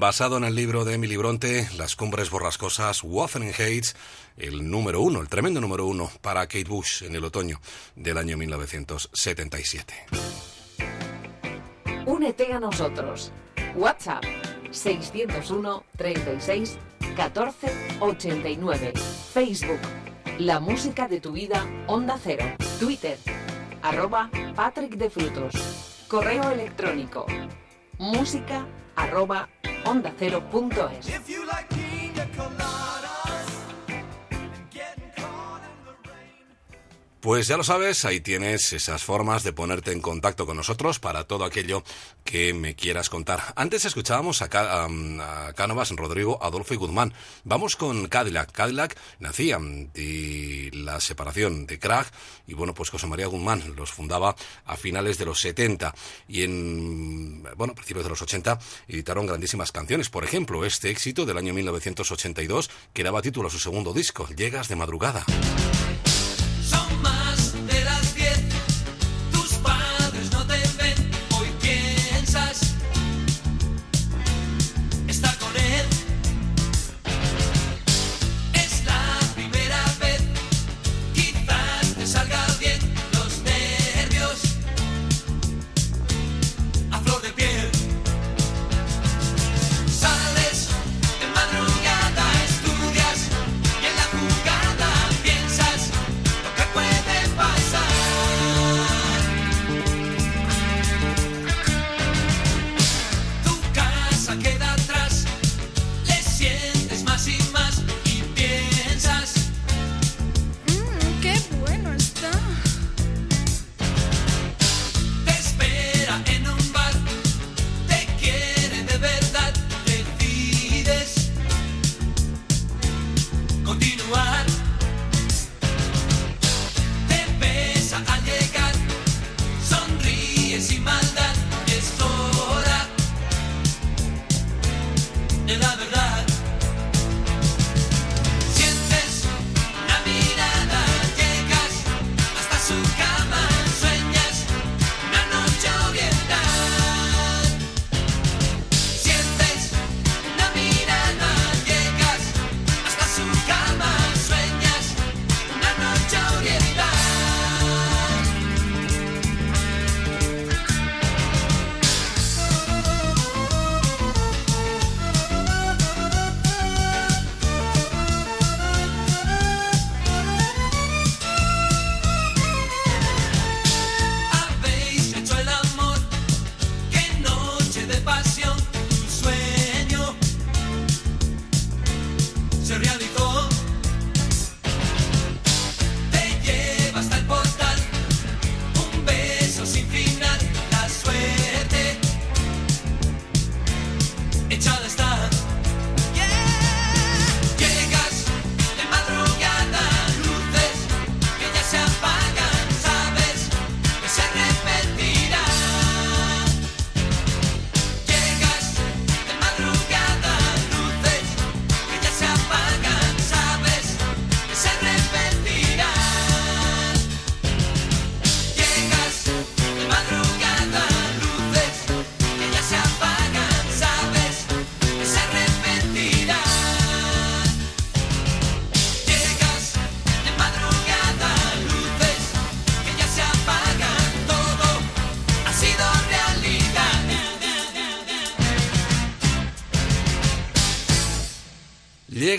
Basado en el libro de Emily Bronte, Las cumbres borrascosas, Wuthering Heights, el número uno, el tremendo número uno para Kate Bush en el otoño del año 1977. Únete a nosotros. WhatsApp 601 36 14 89. Facebook La música de tu vida Onda Cero. Twitter arroba Patrick de Frutos. Correo electrónico música arroba onda cero punto es. Pues ya lo sabes, ahí tienes esas formas de ponerte en contacto con nosotros para todo aquello que me quieras contar. Antes escuchábamos a, a Cánovas, Rodrigo, Adolfo y Guzmán. Vamos con Cadillac. Cadillac nacía de la separación de Krag y bueno, pues José María Guzmán los fundaba a finales de los 70 y en, bueno, principios de los 80 editaron grandísimas canciones. Por ejemplo, este éxito del año 1982 que daba título a su segundo disco, Llegas de madrugada. Son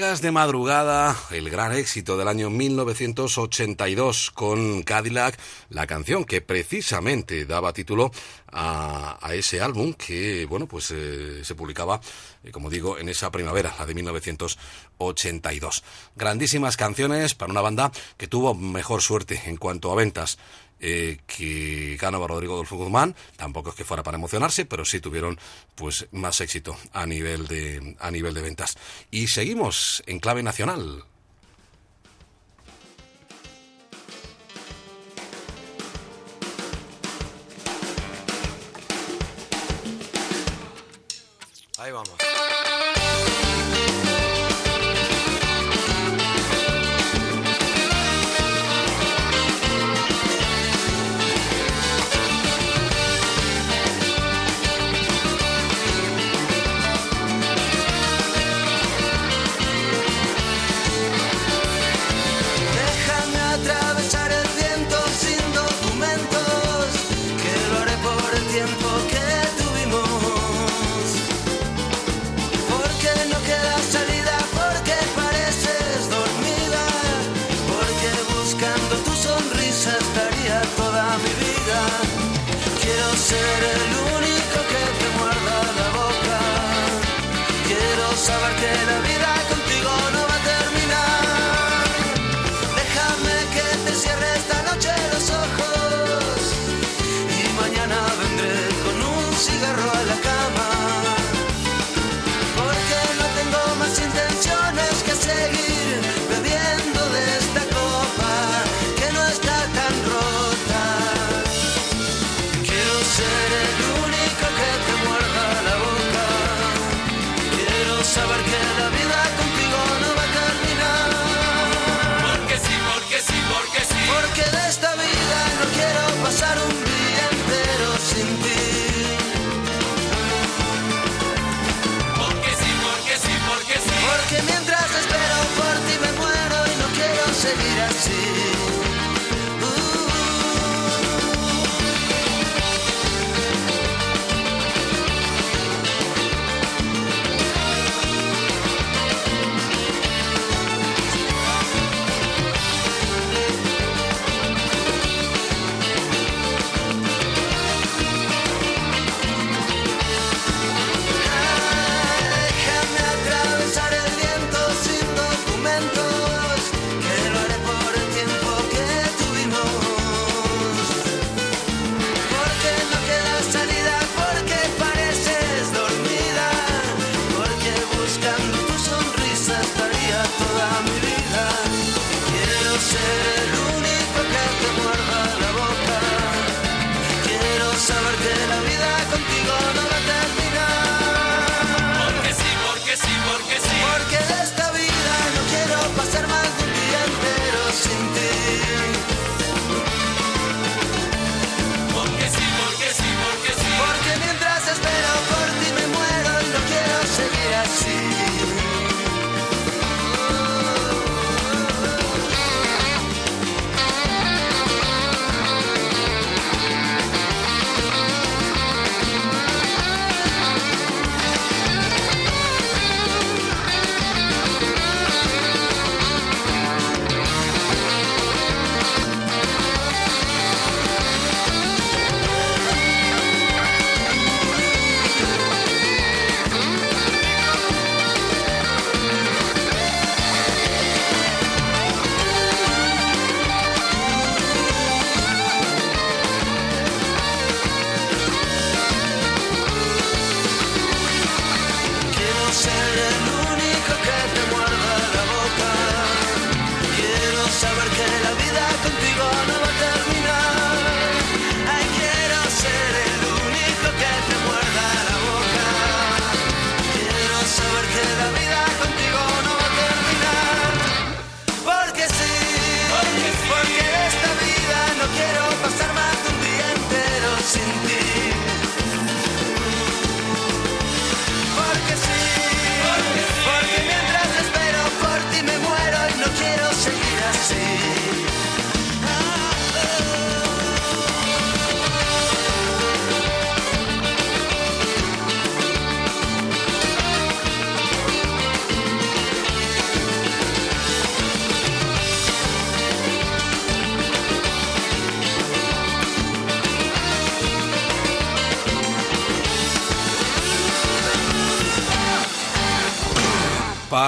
De madrugada, el gran éxito del año 1982 con Cadillac, la canción que precisamente daba título a, a ese álbum que, bueno, pues eh, se publicaba, como digo, en esa primavera, la de 1982. Grandísimas canciones para una banda que tuvo mejor suerte en cuanto a ventas eh, que ganaba Rodrigo Adolfo Guzmán. Tampoco es que fuera para emocionarse, pero sí tuvieron pues más éxito a nivel de a nivel de ventas. Y seguimos en clave nacional. Ahí vamos.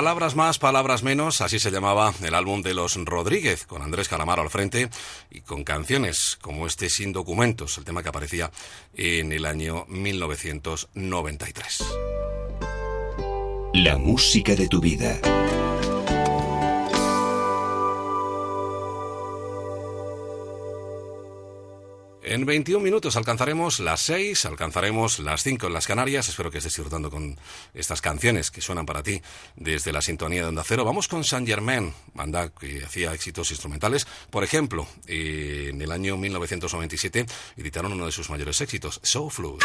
Palabras más, palabras menos, así se llamaba el álbum de los Rodríguez, con Andrés Calamaro al frente y con canciones como este Sin Documentos, el tema que aparecía en el año 1993. La música de tu vida. En 21 minutos alcanzaremos las 6, alcanzaremos las 5 en las Canarias. Espero que estés disfrutando con estas canciones que suenan para ti desde la sintonía de Onda Cero. Vamos con Saint Germain, banda que hacía éxitos instrumentales. Por ejemplo, en el año 1997 editaron uno de sus mayores éxitos, So Fluid.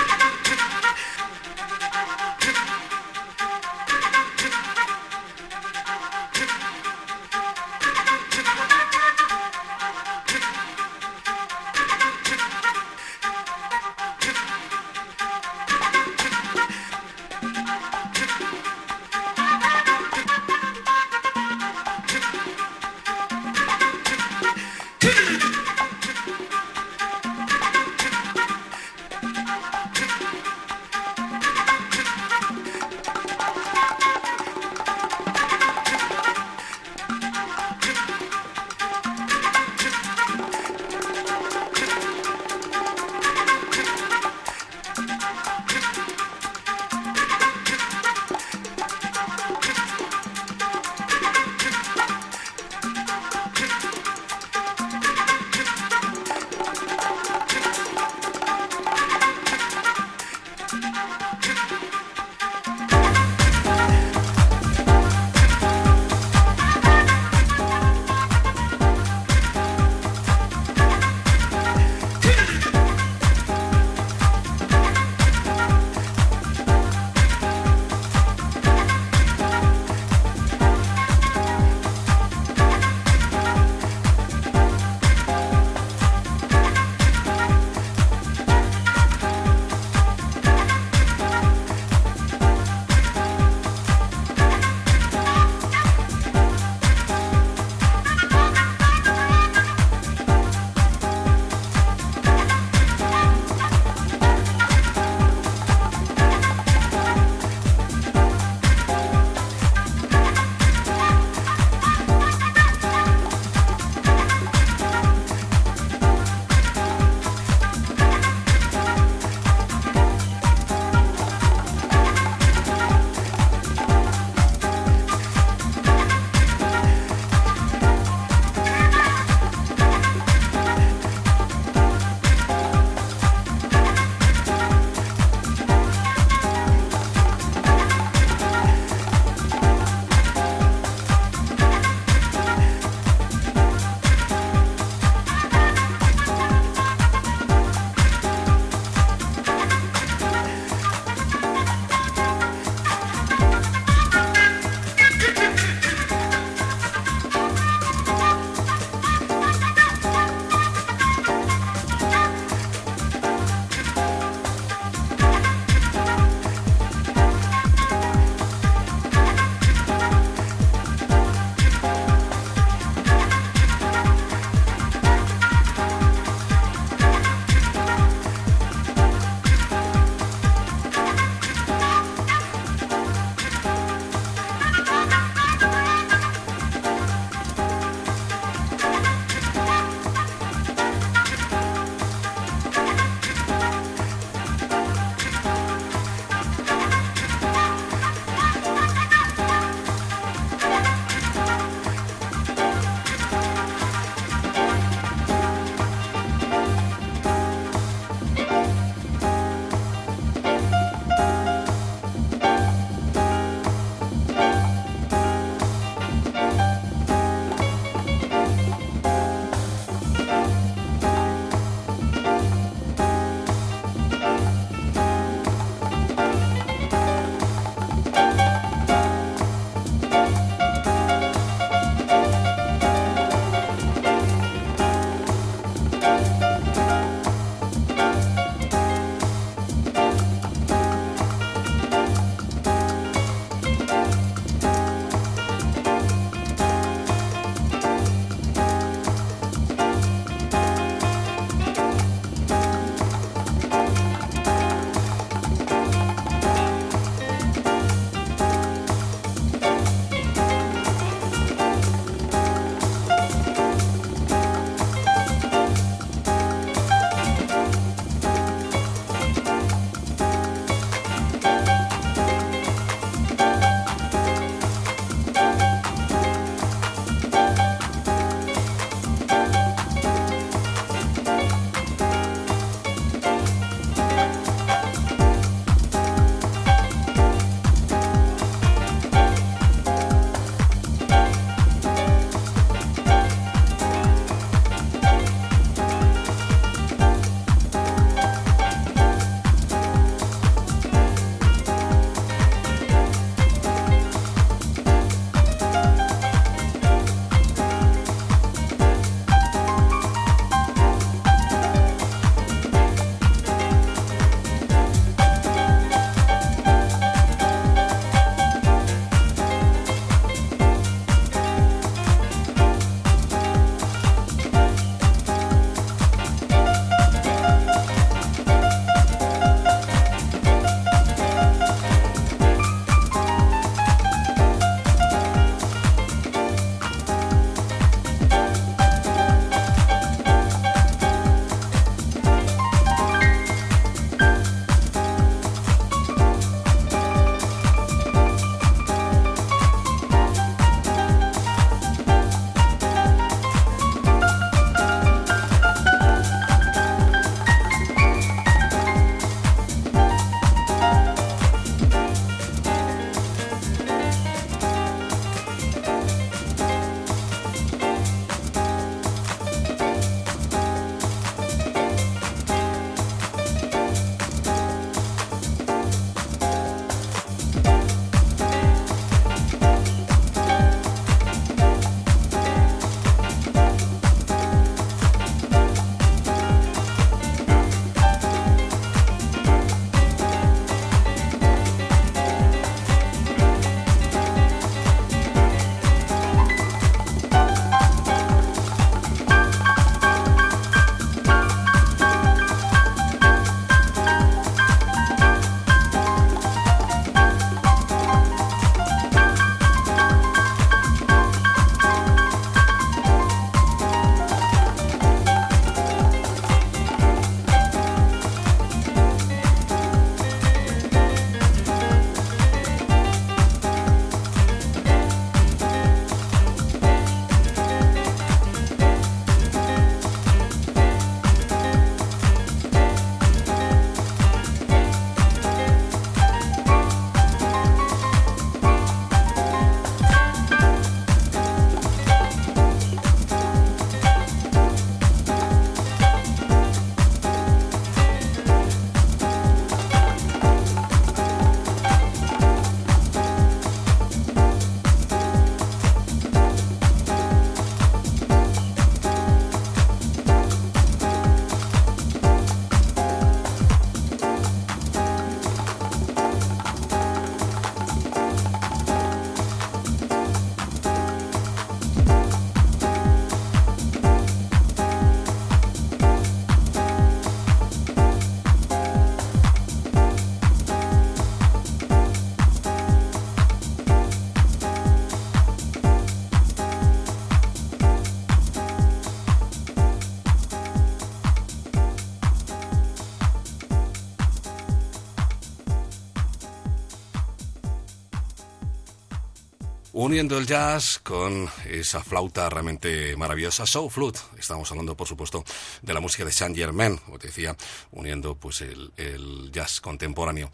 Uniendo el jazz con esa flauta realmente maravillosa, Soul Flute. Estamos hablando, por supuesto, de la música de Saint Germain, como te decía, uniendo pues el, el jazz contemporáneo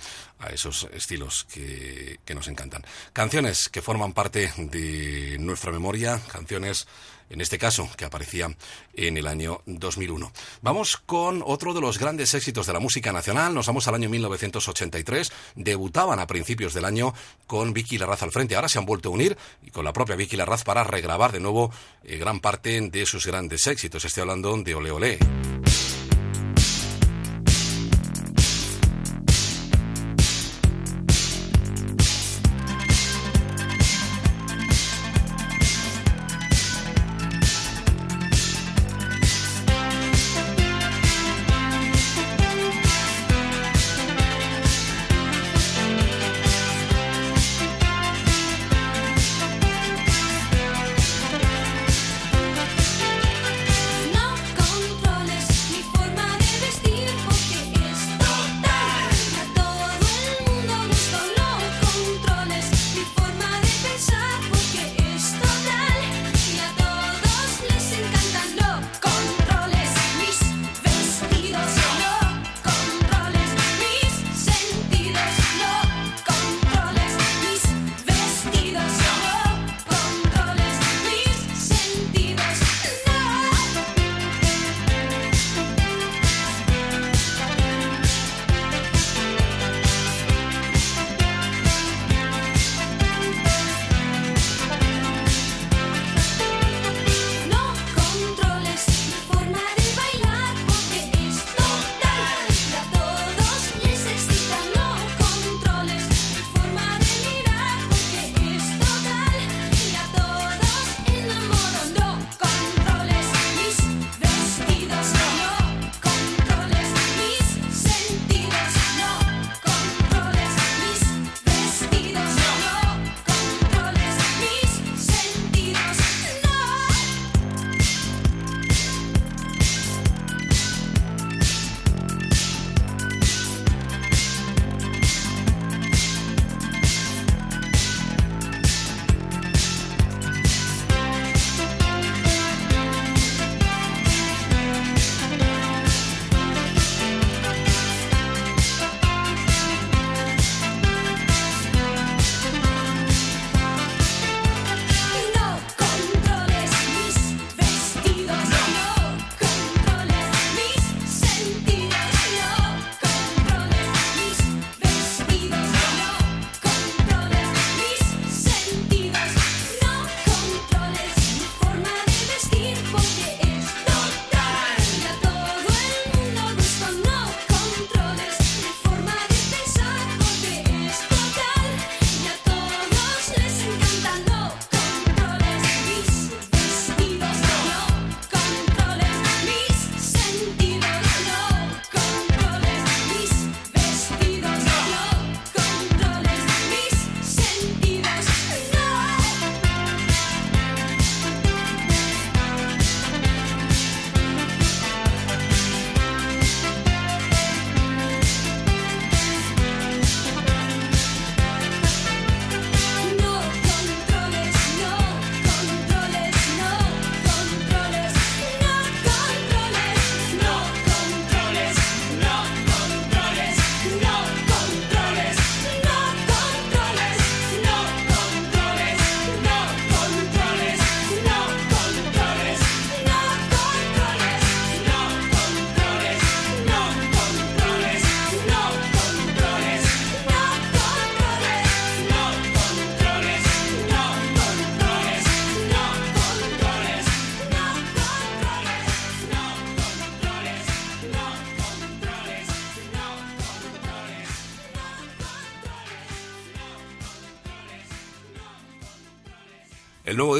a esos estilos que, nos encantan. Canciones que forman parte de nuestra memoria, canciones en este caso, que aparecía en el año 2001. Vamos con otro de los grandes éxitos de la música nacional. Nos vamos al año 1983. Debutaban a principios del año con Vicky Larraz al frente. Ahora se han vuelto a unir y con la propia Vicky Larraz para regrabar de nuevo eh, gran parte de sus grandes éxitos. Estoy hablando de Ole Ole.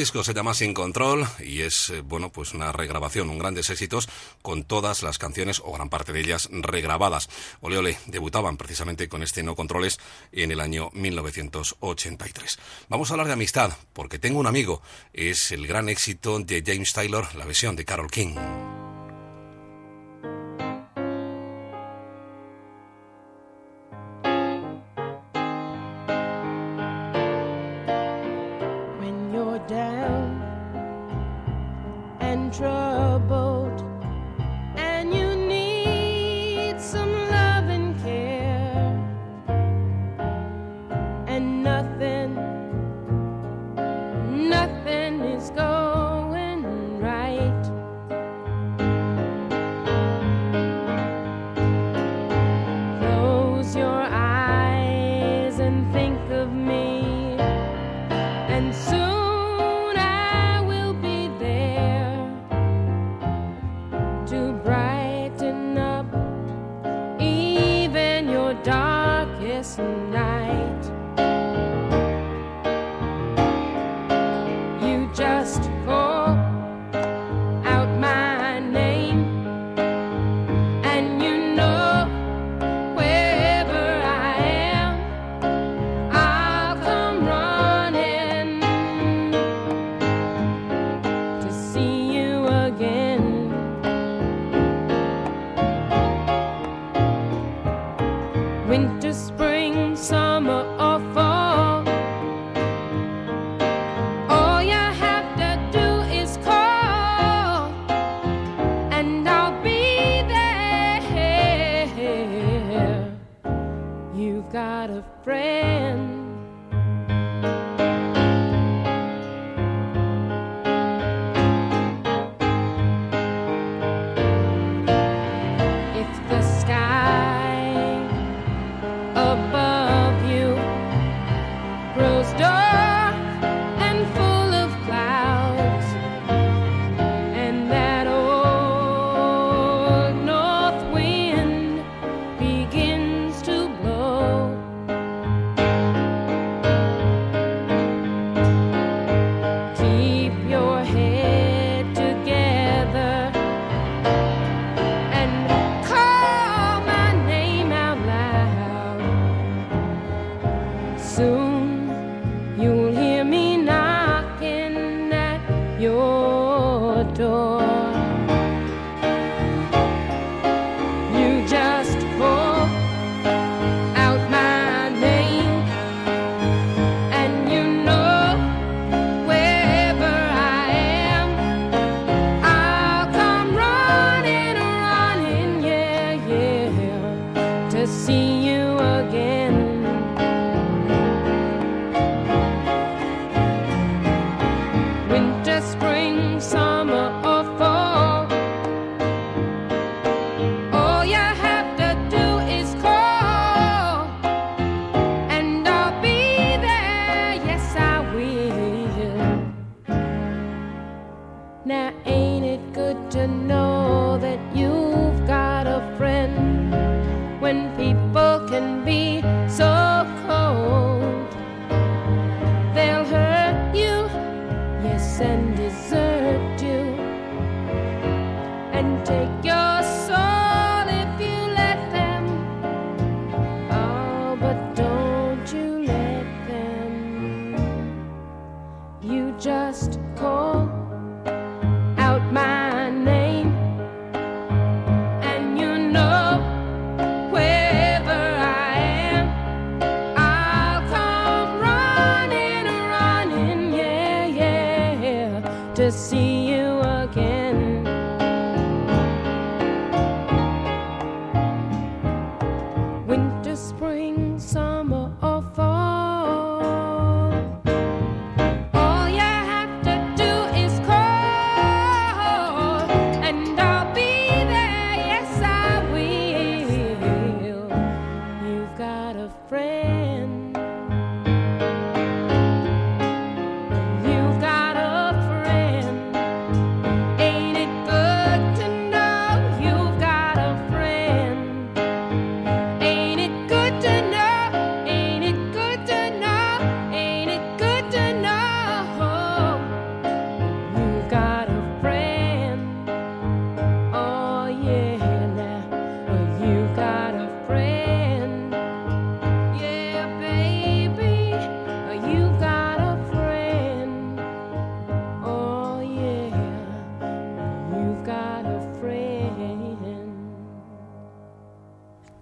Disco se llama Sin Control y es, eh, bueno, pues una regrabación, un grandes éxitos con todas las canciones o gran parte de ellas regrabadas. Ole Ole debutaban precisamente con este No Controles en el año 1983. Vamos a hablar de amistad porque tengo un amigo, es el gran éxito de James Taylor, la versión de Carol King.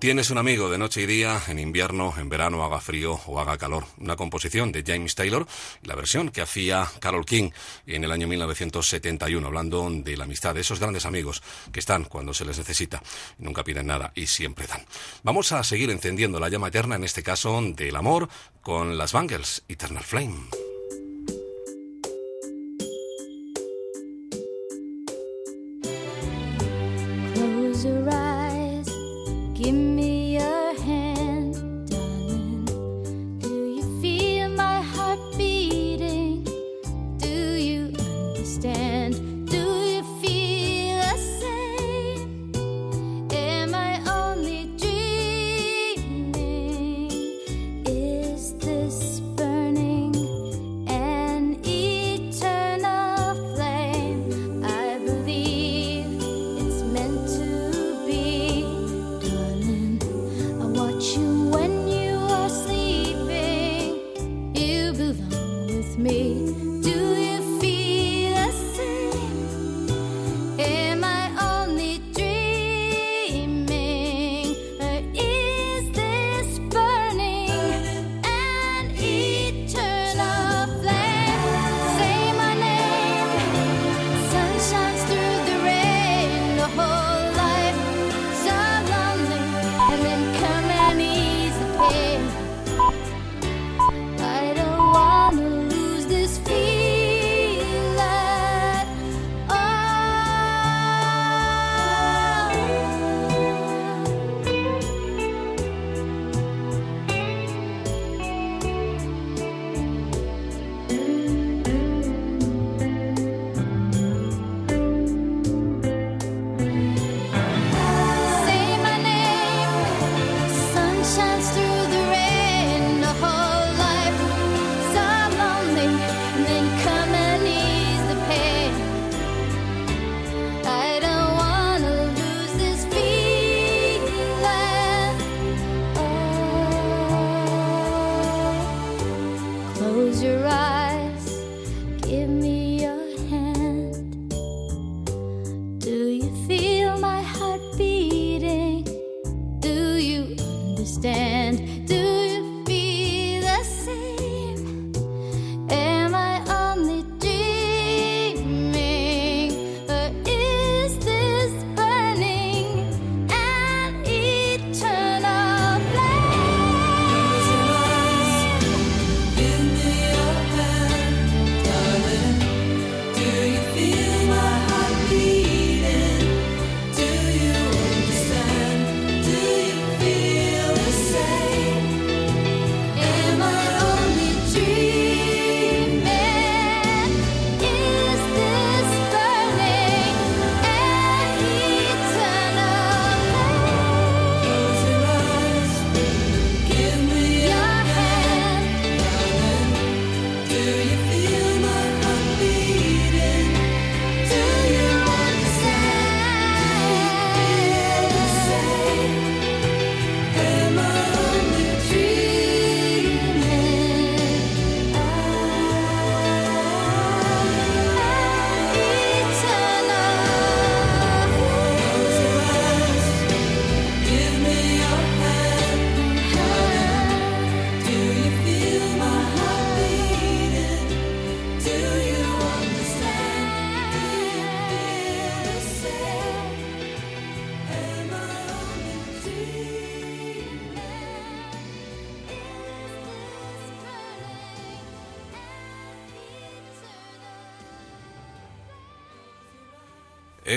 Tienes un amigo de noche y día, en invierno, en verano, haga frío o haga calor. Una composición de James Taylor, la versión que hacía Carol King en el año 1971, hablando de la amistad, de esos grandes amigos que están cuando se les necesita, nunca piden nada y siempre dan. Vamos a seguir encendiendo la llama eterna, en este caso del amor, con las Bangles, Eternal Flame.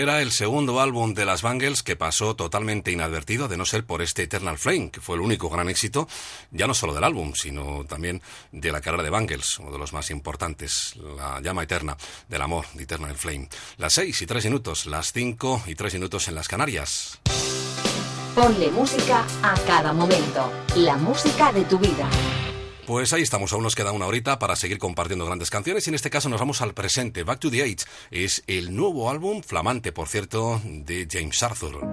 Era el segundo álbum de las Bangles que pasó totalmente inadvertido, de no ser por este Eternal Flame, que fue el único gran éxito, ya no solo del álbum, sino también de la carrera de Bangles, uno de los más importantes, la llama eterna del amor, de Eternal Flame. Las seis y tres minutos, las cinco y tres minutos en las Canarias. Ponle música a cada momento. La música de tu vida. Pues ahí estamos, aún nos queda una horita para seguir compartiendo grandes canciones y en este caso nos vamos al presente. Back to the Age es el nuevo álbum, flamante por cierto, de James Arthur.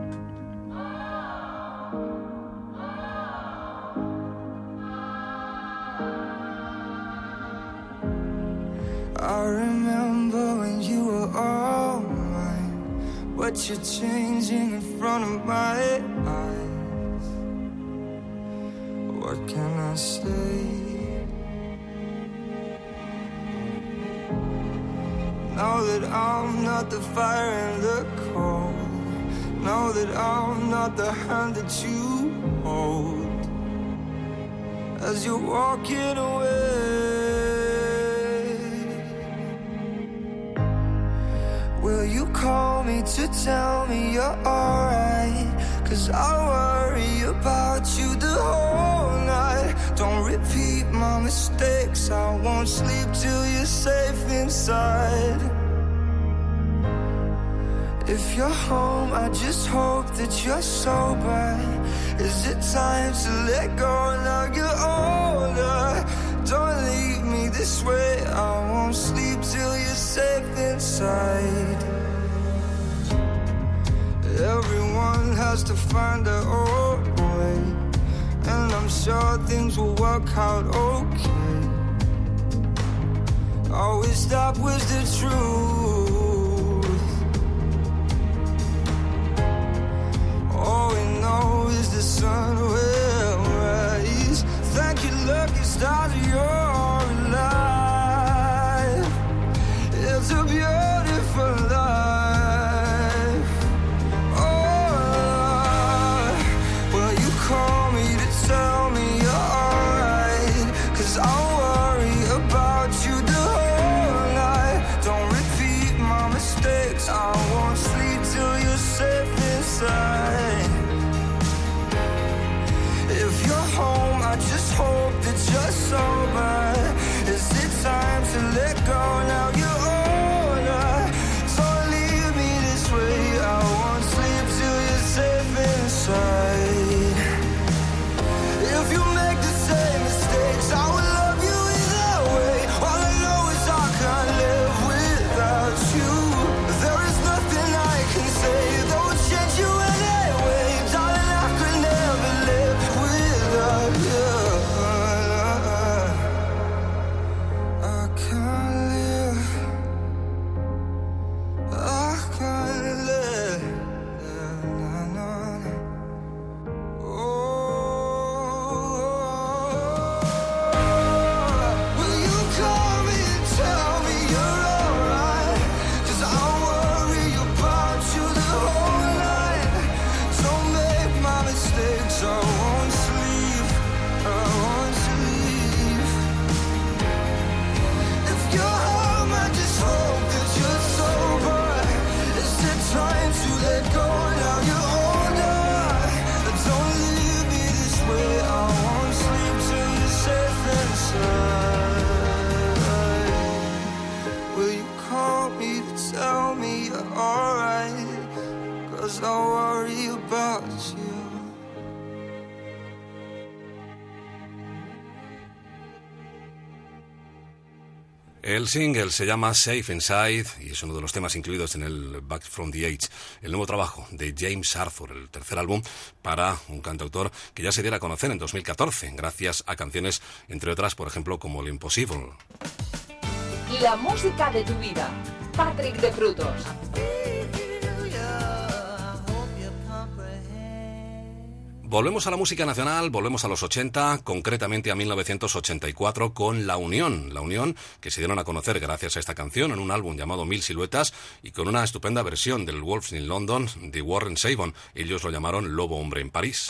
I remember when you were all mine, changing in front of my eyes. What can I say? Now that I'm not the fire and the cold, Know that I'm not the hand that you hold, as you're walking away. Will you call me to tell me you're alright? Cause I worry about you the whole. Don't repeat my mistakes. I won't sleep till you're safe inside. If you're home, I just hope that you're sober. Is it time to let go now you're older? Don't leave me this way. I won't sleep till you're safe inside. Everyone has to find their own way. I'm sure things will work out okay. Always stop with the truth. All we know is the sun will rise. Thank you, lucky stars, El single se llama Safe Inside y es uno de los temas incluidos en el Back from the Age, el nuevo trabajo de James Arthur, el tercer álbum para un cantautor que ya se diera a conocer en 2014, gracias a canciones, entre otras, por ejemplo, como El Impossible. La música de tu vida. Patrick de Frutos. Volvemos a la música nacional, volvemos a los 80, concretamente a 1984 con La Unión. La Unión que se dieron a conocer gracias a esta canción en un álbum llamado Mil Siluetas y con una estupenda versión del Wolves in London de Warren Savon. Ellos lo llamaron Lobo Hombre en París.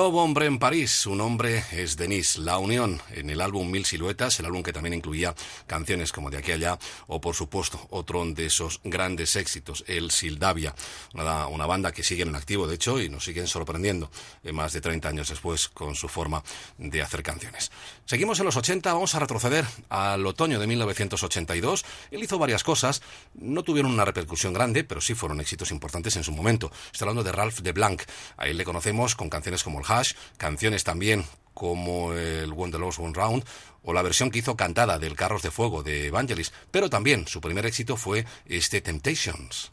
Lobo Hombre en París, su nombre es Denis. La Unión, en el álbum Mil Siluetas, el álbum que también incluía canciones como De aquí a allá, o por supuesto, otro de esos grandes éxitos, el Sildavia, una, banda que sigue en activo, de hecho, y nos siguen sorprendiendo eh, más de 30 años después con su forma de hacer canciones. Seguimos en los 80, vamos a retroceder al otoño de 1982. Él hizo varias cosas, no tuvieron una repercusión grande, pero sí fueron éxitos importantes en su momento. Estoy hablando de Ralph de Blanc. A él le conocemos con canciones como El Hash, canciones también como el When the Lost One Round o la versión que hizo cantada del Carros de Fuego de Evangelis, pero también su primer éxito fue este Temptations.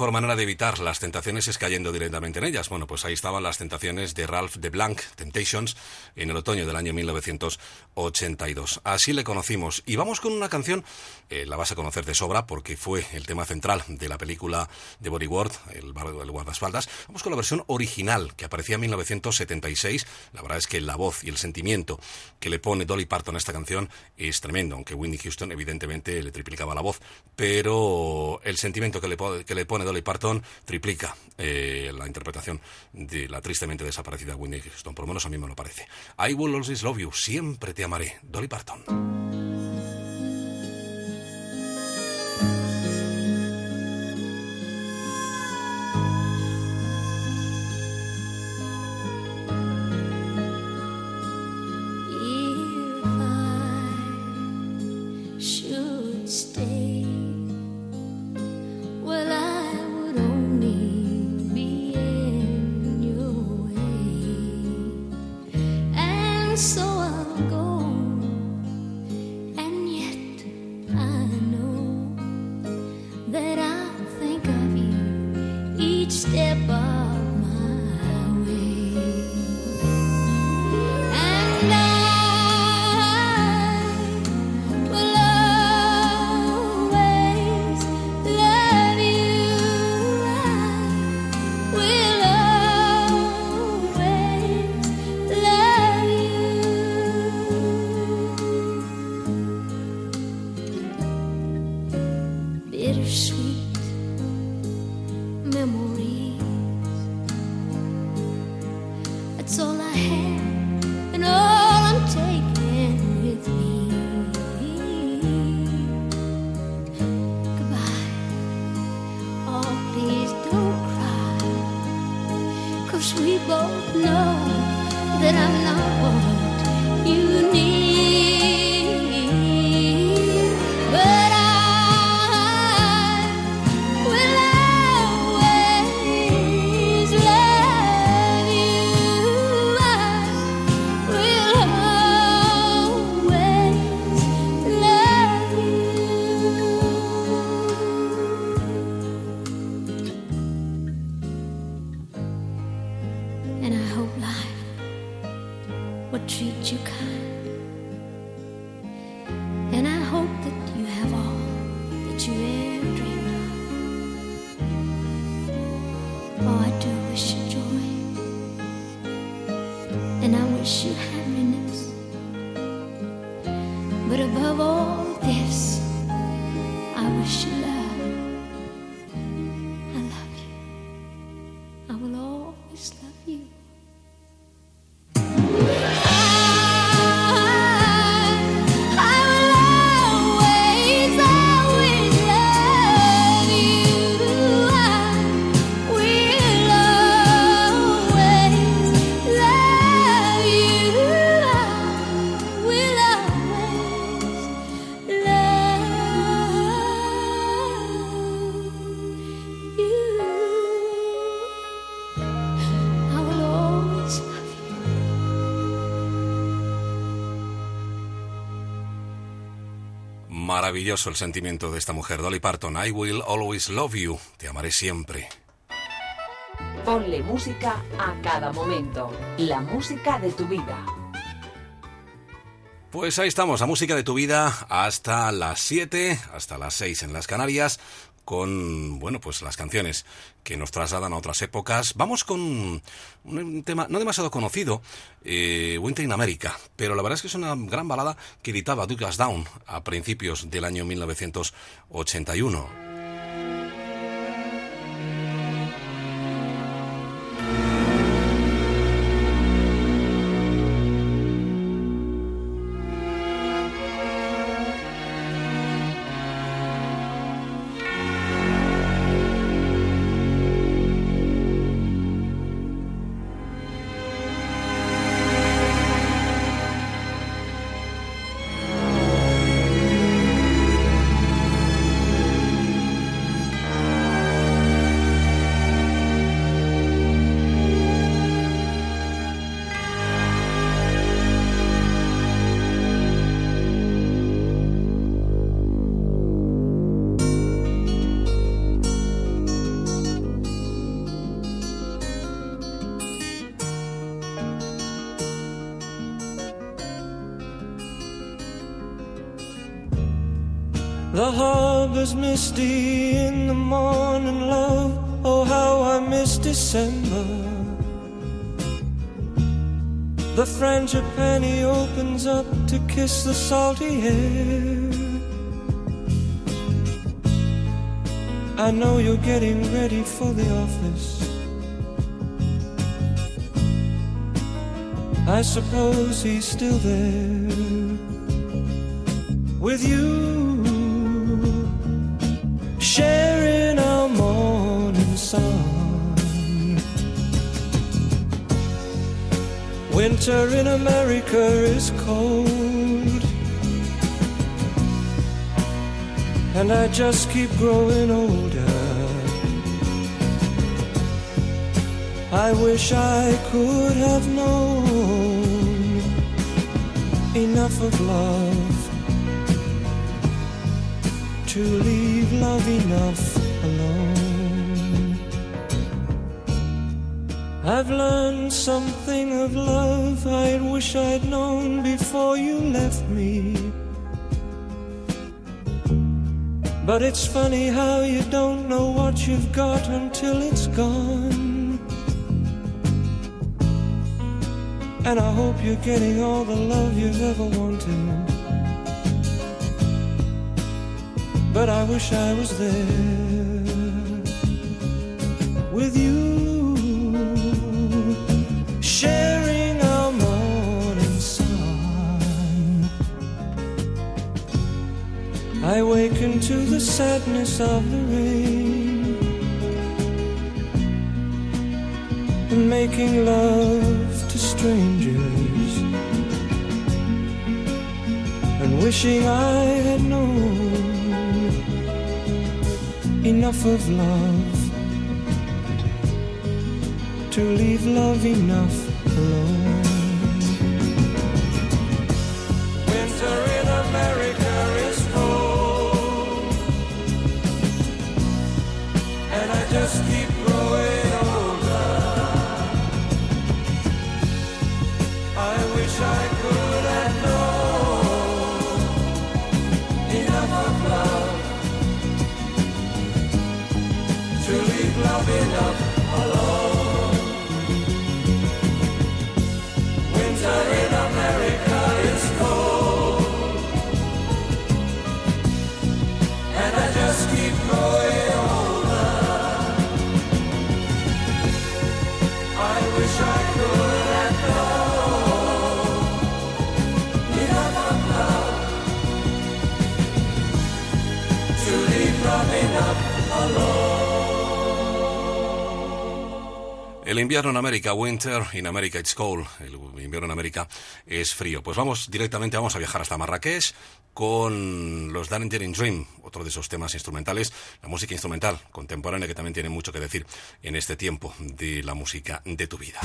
Mejor manera de evitar las tentaciones es cayendo directamente en ellas. Bueno, pues ahí estaban las tentaciones de Ralph de Blanc, Temptations, en el otoño del año 1982. Así le conocimos. Y vamos con una canción, eh, la vas a conocer de sobra porque fue el tema central de la película de Bodyguard, el, el guardaespaldas. Vamos con la versión original que aparecía en 1976. La verdad es que la voz y el sentimiento que le pone Dolly Parton a esta canción es tremendo, aunque Whitney Houston evidentemente le triplicaba la voz. Pero el sentimiento que le, que le pone Dolly Parton triplica eh, la interpretación de la tristemente desaparecida Whitney Houston. Por lo menos a mí me lo parece. I will always love you, siempre te amaré. Dolly Parton. Maravilloso el sentimiento de esta mujer, Dolly Parton. I will always love you. Te amaré siempre. Ponle música a cada momento. La música de tu vida. Pues ahí estamos, la música de tu vida hasta las 7, hasta las 6 en las Canarias, con, bueno, pues las canciones que nos trasladan a otras épocas. Vamos con un tema no demasiado conocido, eh, Winter in America, pero la verdad es que es una gran balada que editaba Douglas Down a principios del año 1981. Harbor's misty in the morning, love. Oh, how I miss December. The frangipani opens up to kiss the salty air. I know you're getting ready for the office. I suppose he's still there with you, Winter in America is cold, and I just keep growing older. I wish I could have known enough of love to leave love enough alone. I've learned something of love I wish I'd known before you left me. But it's funny how you don't know what you've got until it's gone. And I hope you're getting all the love you've ever wanted. but I wish I was there with you, to the sadness of the rain. And making love to strangers. And wishing I had known enough of love to leave love enough El invierno en América, winter in America it's cold. El invierno en América es frío. Pues vamos directamente, vamos a viajar hasta Marrakech con los Danger in Dream, otro de esos temas instrumentales, la música instrumental contemporánea que también tiene mucho que decir en este tiempo de la música de tu vida.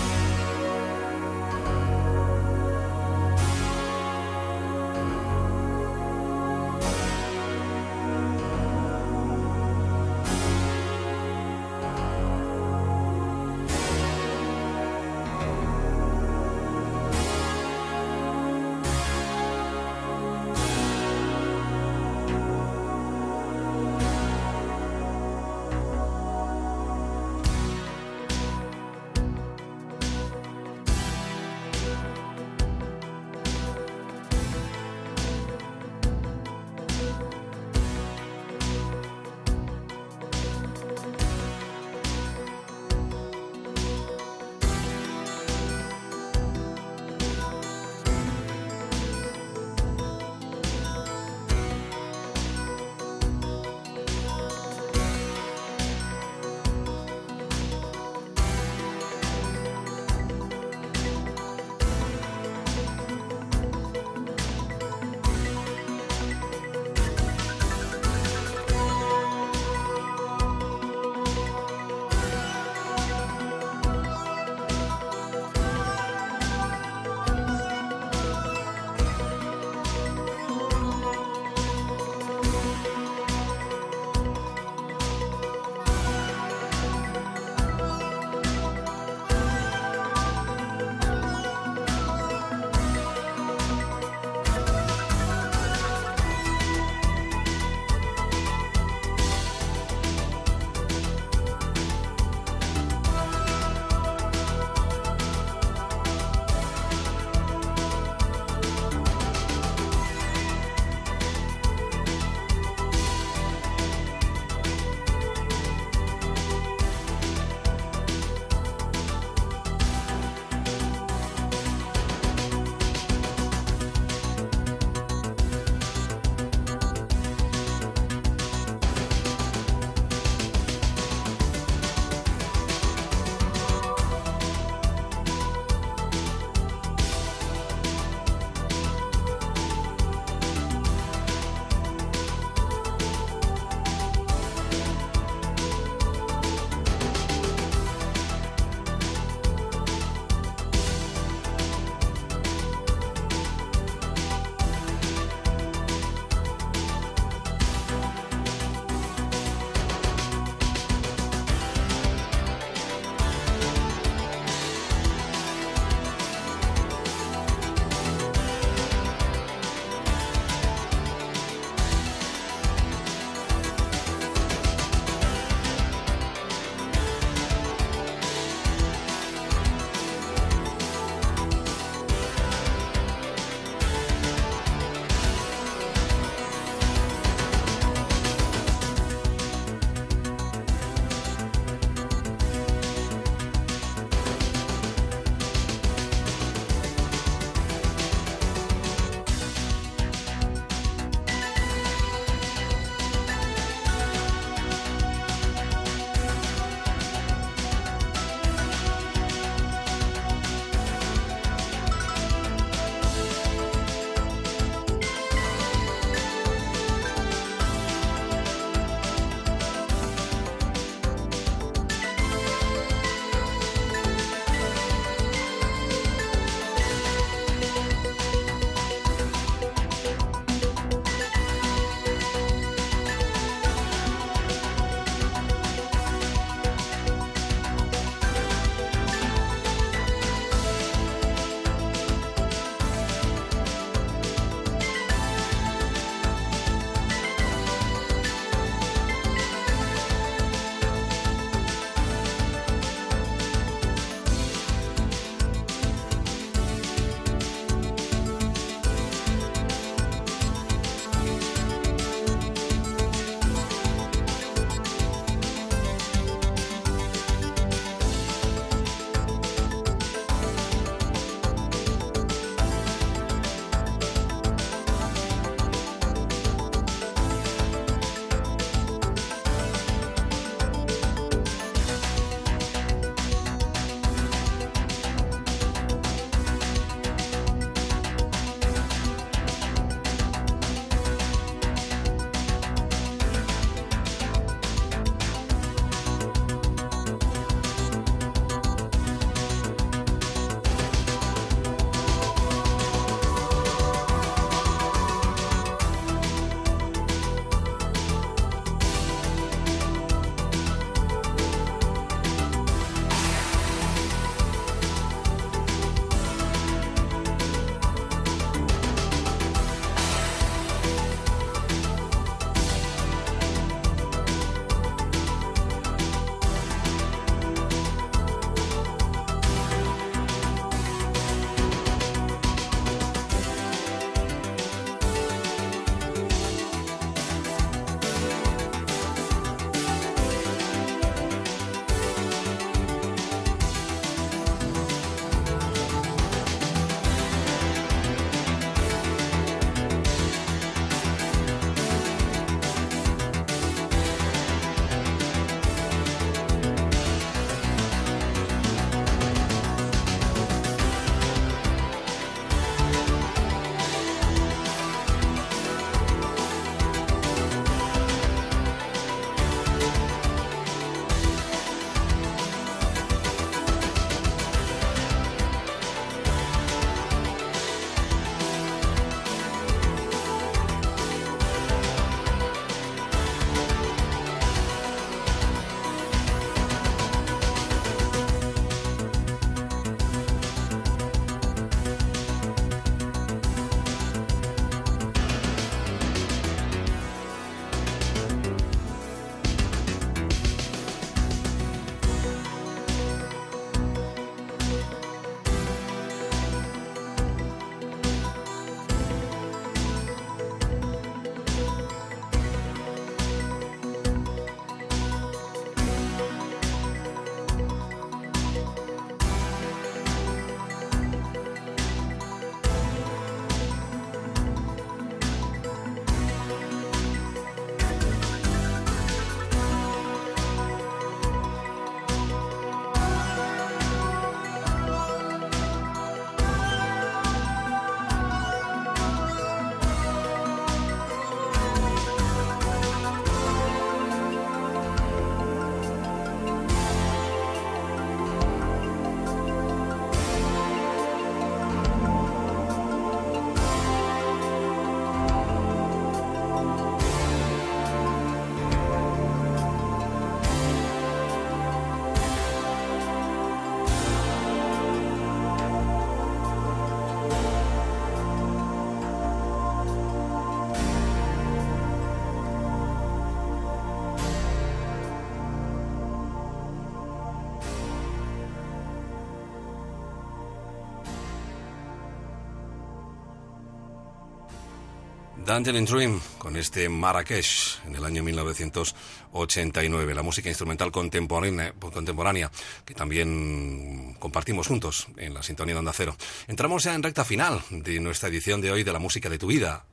Tangerine Dream con este Marrakech en el año 1989, la música instrumental contemporánea, contemporánea que también compartimos juntos en la sintonía de Onda Cero. Entramos ya en recta final de nuestra edición de hoy de la música de tu vida.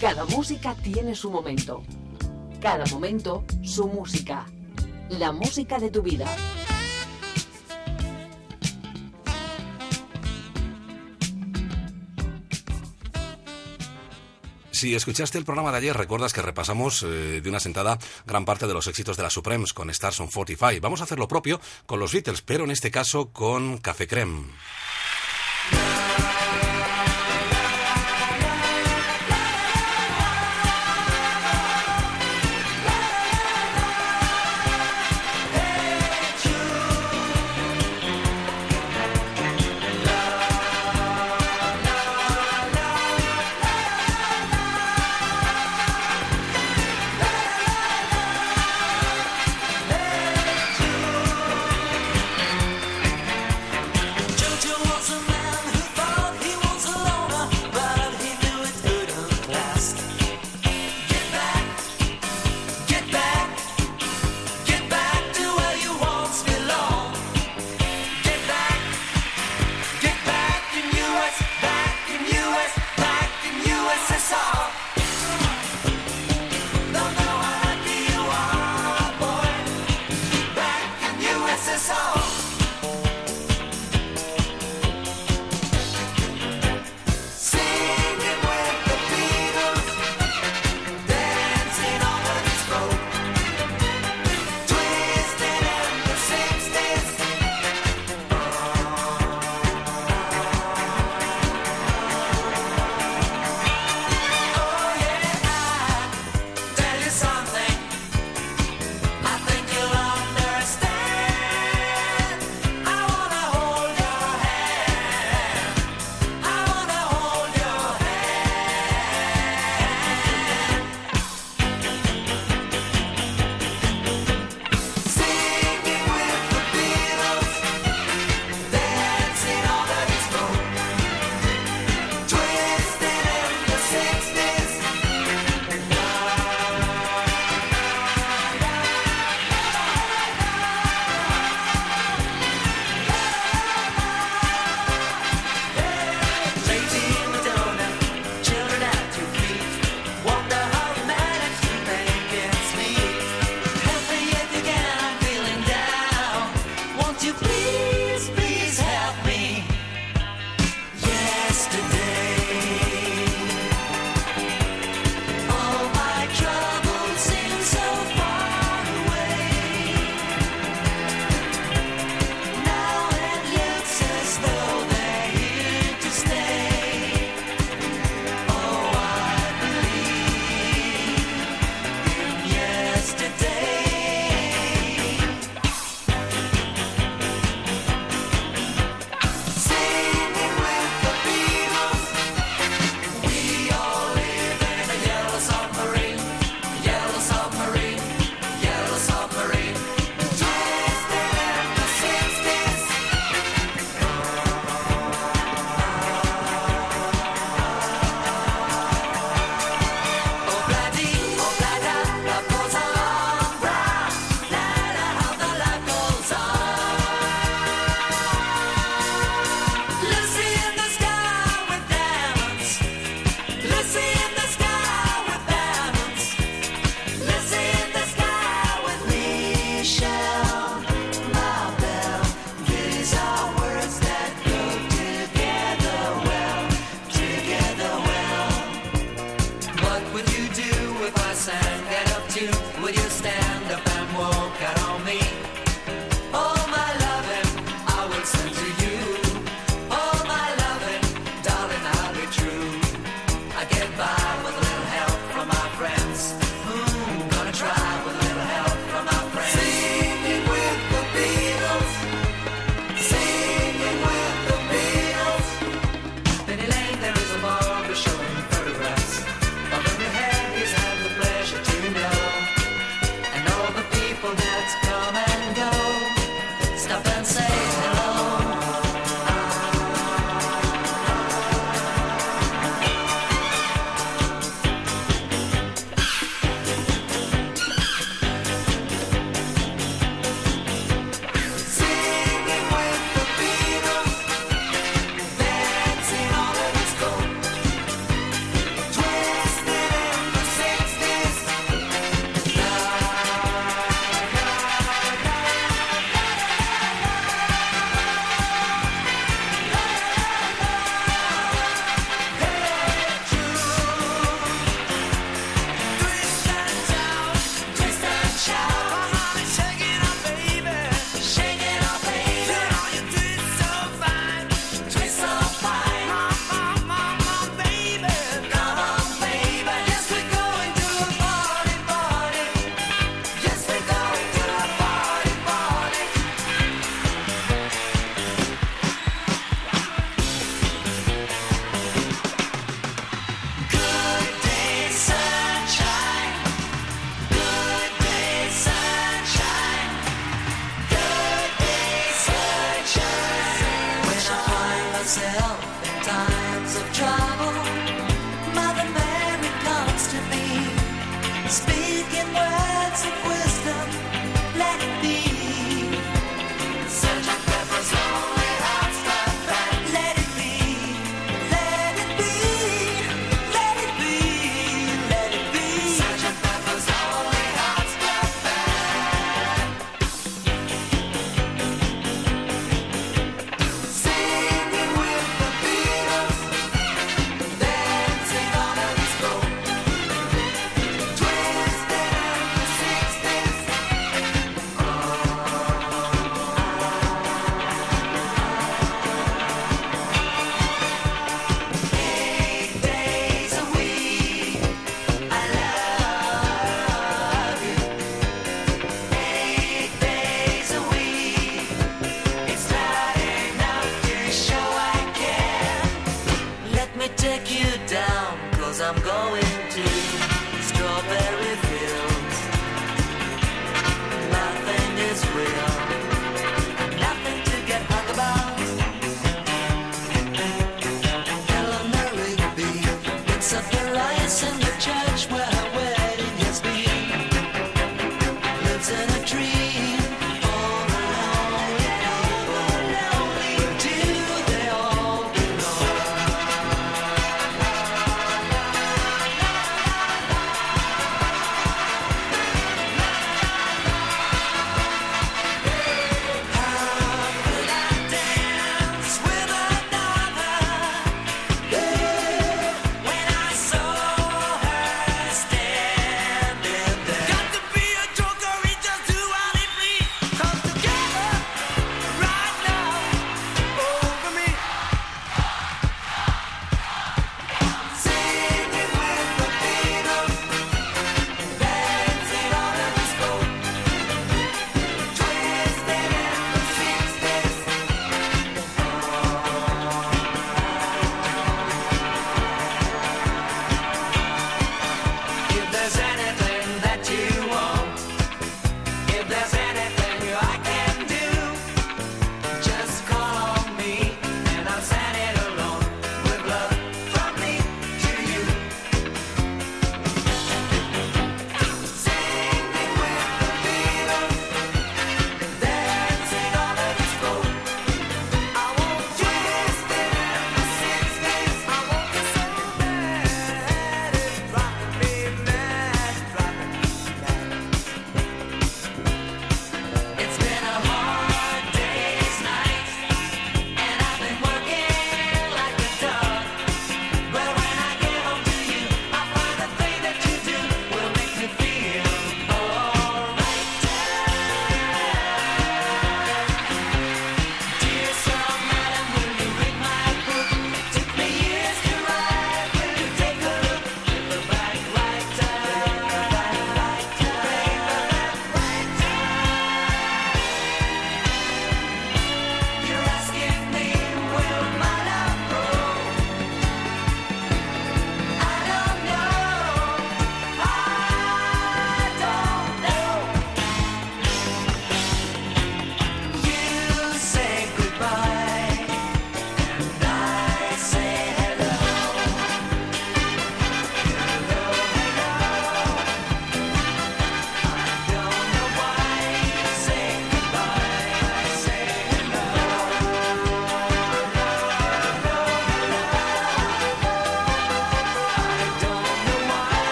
Cada música tiene su momento. Cada momento, su música. La música de tu vida. Si escuchaste el programa de ayer, recuerdas que repasamos eh, de una sentada gran parte de los éxitos de la Supremes con Stars on 45. Vamos a hacer lo propio con los Beatles, pero en este caso con Café Creme.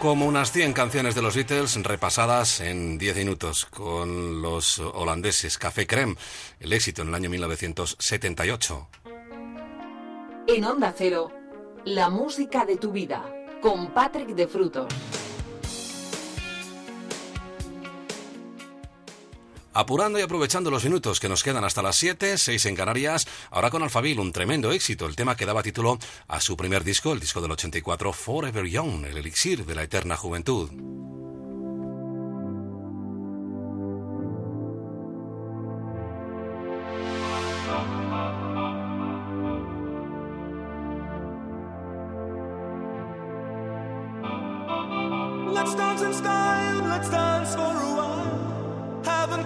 Como unas 100 canciones de los Beatles repasadas en 10 minutos con los holandeses Café Creme, el éxito en el año 1978. En Onda Cero, la música de tu vida, con Patrick de Frutos. Apurando y aprovechando los minutos que nos quedan hasta las 7, 6 en Canarias, ahora con Alfabil, un tremendo éxito, el tema que daba título a su primer disco, el disco del 84, Forever Young, el elixir de la eterna juventud.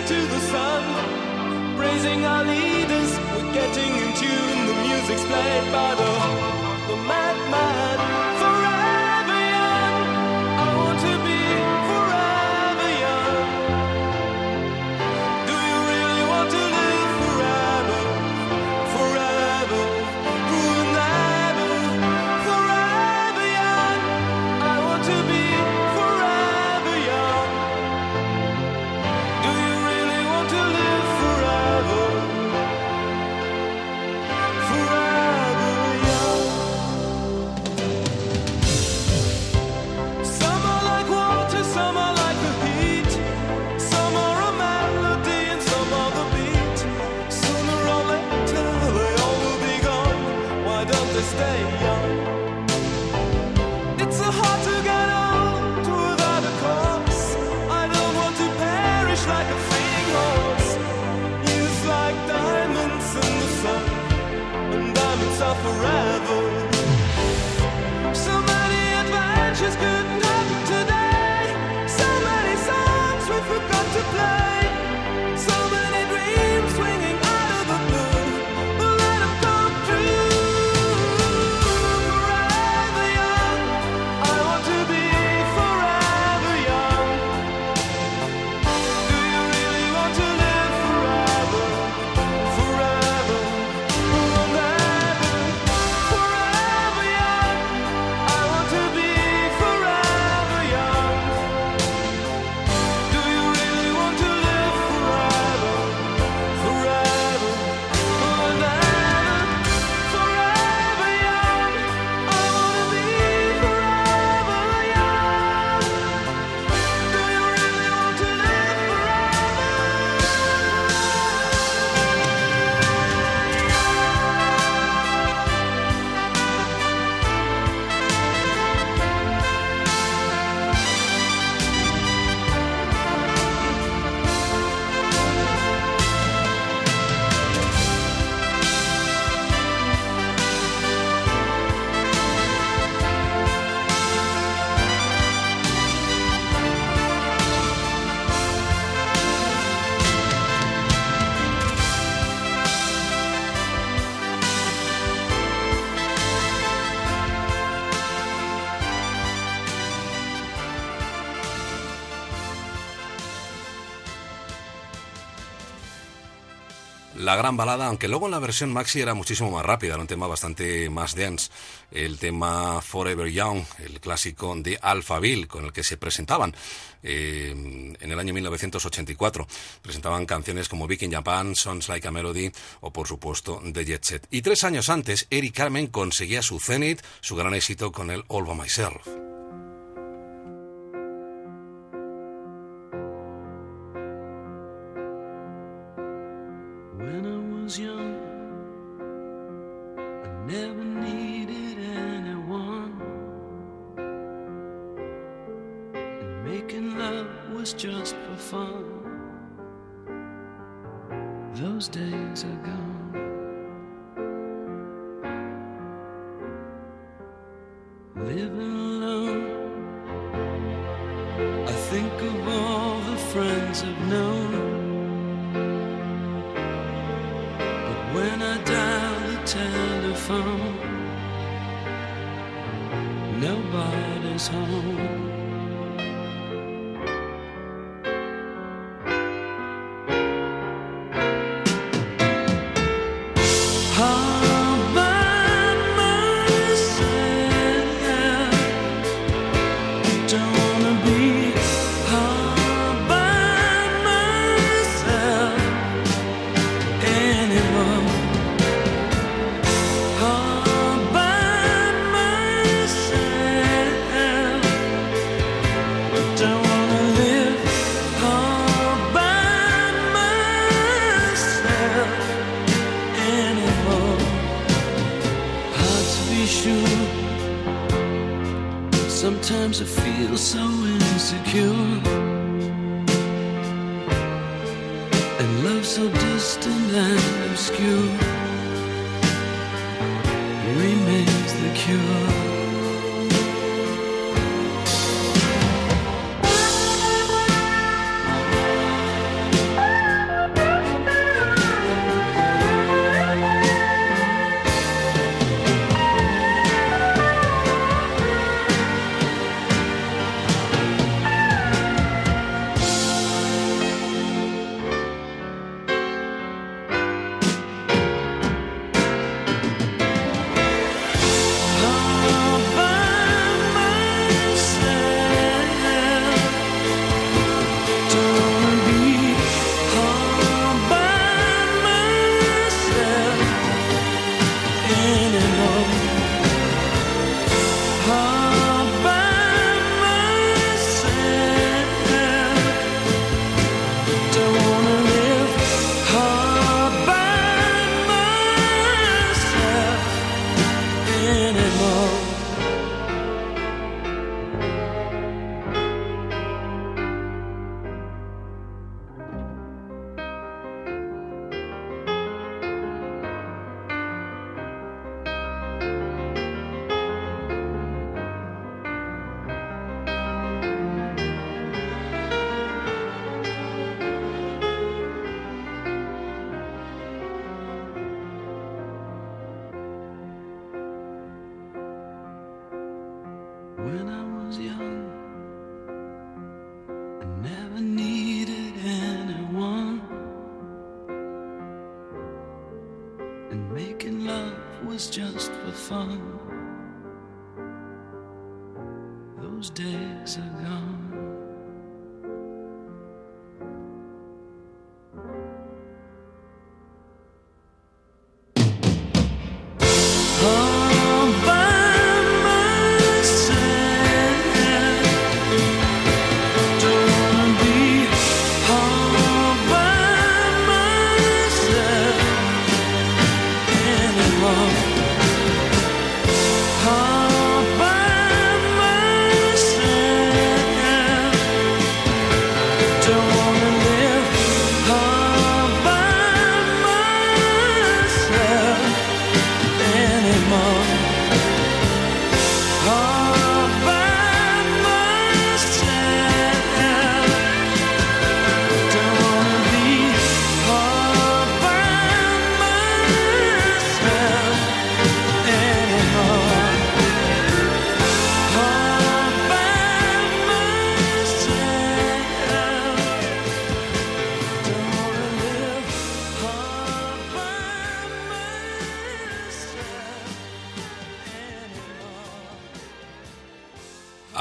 into the sun. Praising our leaders, we're getting in tune. The music's played by the, the madman. La gran balada, aunque luego en la versión maxi era muchísimo más rápida, era un tema bastante más dense. El tema Forever Young, el clásico de Alphaville, con el que se presentaban eh, en el año 1984. Presentaban canciones como Big in Japan, Songs Like a Melody o, por supuesto, The Jet Set. Y tres años antes, Eric Carmen conseguía su zenith, su gran éxito con el All By Myself. Just for fun. Those days are gone. Living alone I think of all the friends I've known. But when I dial the telephone, nobody's home.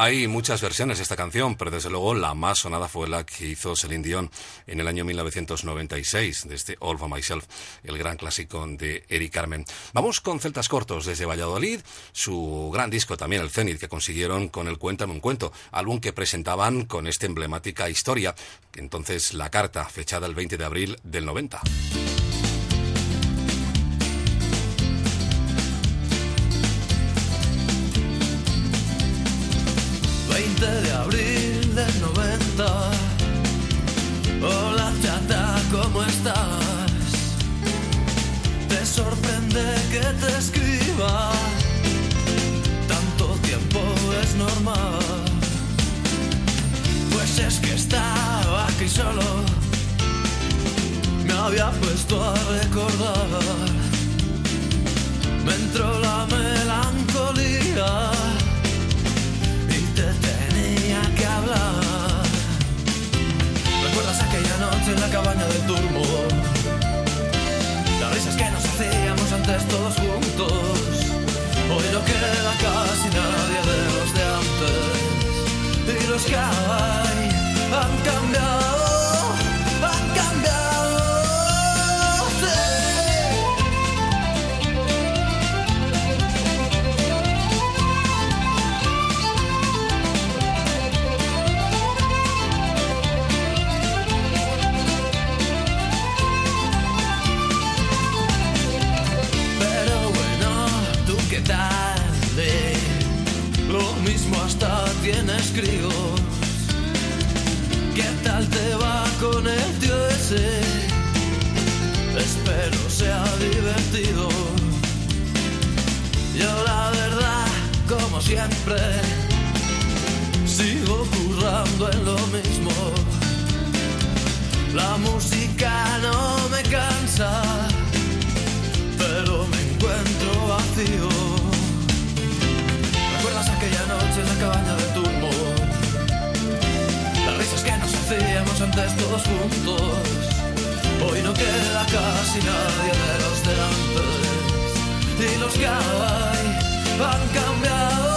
Hay muchas versiones de esta canción, pero desde luego la más sonada fue la que hizo Celine Dion en el año 1996, de este All for Myself, el gran clásico de Eric Carmen. Vamos con Celtas Cortos desde Valladolid, su gran disco también, el Zenith, que consiguieron con el Cuéntame un cuento, álbum que presentaban con esta emblemática historia, entonces la carta, fechada el 20 de abril del 90. 20 de abril del 90. Hola chata, ¿cómo estás? Te sorprende que te escriba. Tanto tiempo es normal. Pues es que estaba aquí solo me había puesto a recordar. Me entró la melancolía todos juntos. Mismo hasta tienes críos. ¿Qué tal te va con el tío ese? Espero sea divertido. Yo la verdad, como siempre, sigo currando en lo mismo. La música antes todos juntos. Hoy no queda casi nadie de los de antes. Y los que hay han cambiado,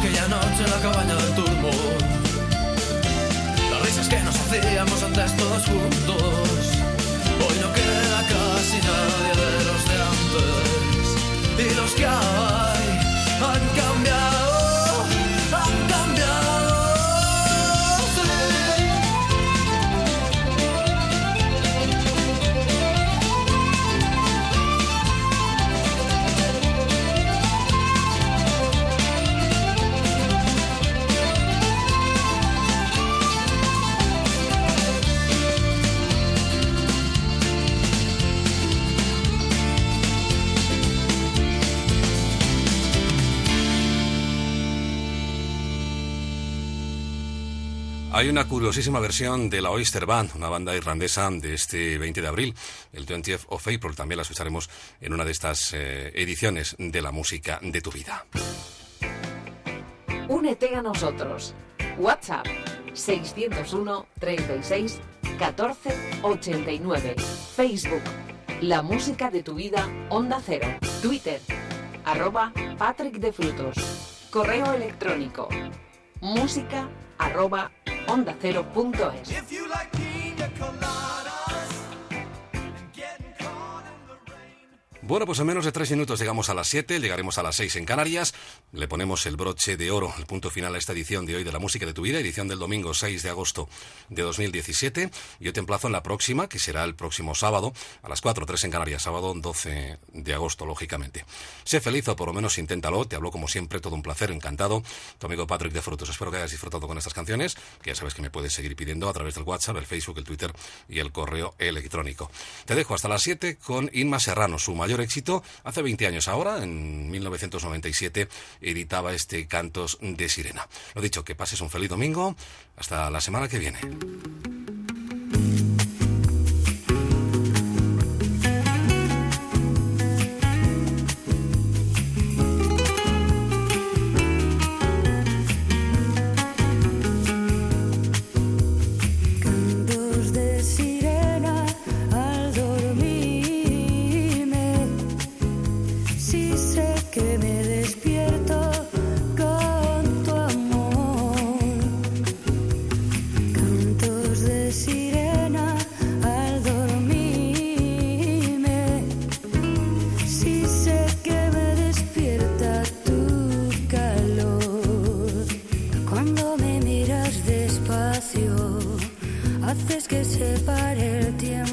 ¿Recuerdas aquella noche en la cabaña del turbo? Las risas que nos hacíamos antes todos juntos. Hoy no queda casi nadie de los de antes. Y los que hay Hay una curiosísima versión de la Oyster Band, una banda irlandesa de este 20 de abril, el 20th of April. También la escucharemos en una de estas eh, ediciones de la música de tu vida. Únete a nosotros. WhatsApp 601 36 14 89. Facebook La música de tu vida Onda Cero. Twitter arroba Patrick de Frutos. Correo electrónico música arroba onda Bueno, pues en menos de tres minutos llegamos a las 7, llegaremos a las 6 en Canarias. Le ponemos el broche de oro, el punto final a esta edición de hoy de la música de tu vida, edición del domingo 6 de agosto de 2017. Yo te emplazo en la próxima, que será el próximo sábado, a las 4, 3 en Canarias, sábado 12 de agosto, lógicamente. Sé feliz o por lo menos inténtalo. Te hablo como siempre, todo un placer, encantado. Tu amigo Patrick de Frutos. Espero que hayas disfrutado con estas canciones, que ya sabes que me puedes seguir pidiendo a través del WhatsApp, el Facebook, el Twitter y el correo electrónico. Te dejo hasta las 7 con Inma Serrano, su mayor éxito hace 20 años ahora, en 1997, editaba este Cantos de Sirena. Lo dicho, que pases un feliz domingo. Hasta la semana que viene. separe el tiempo.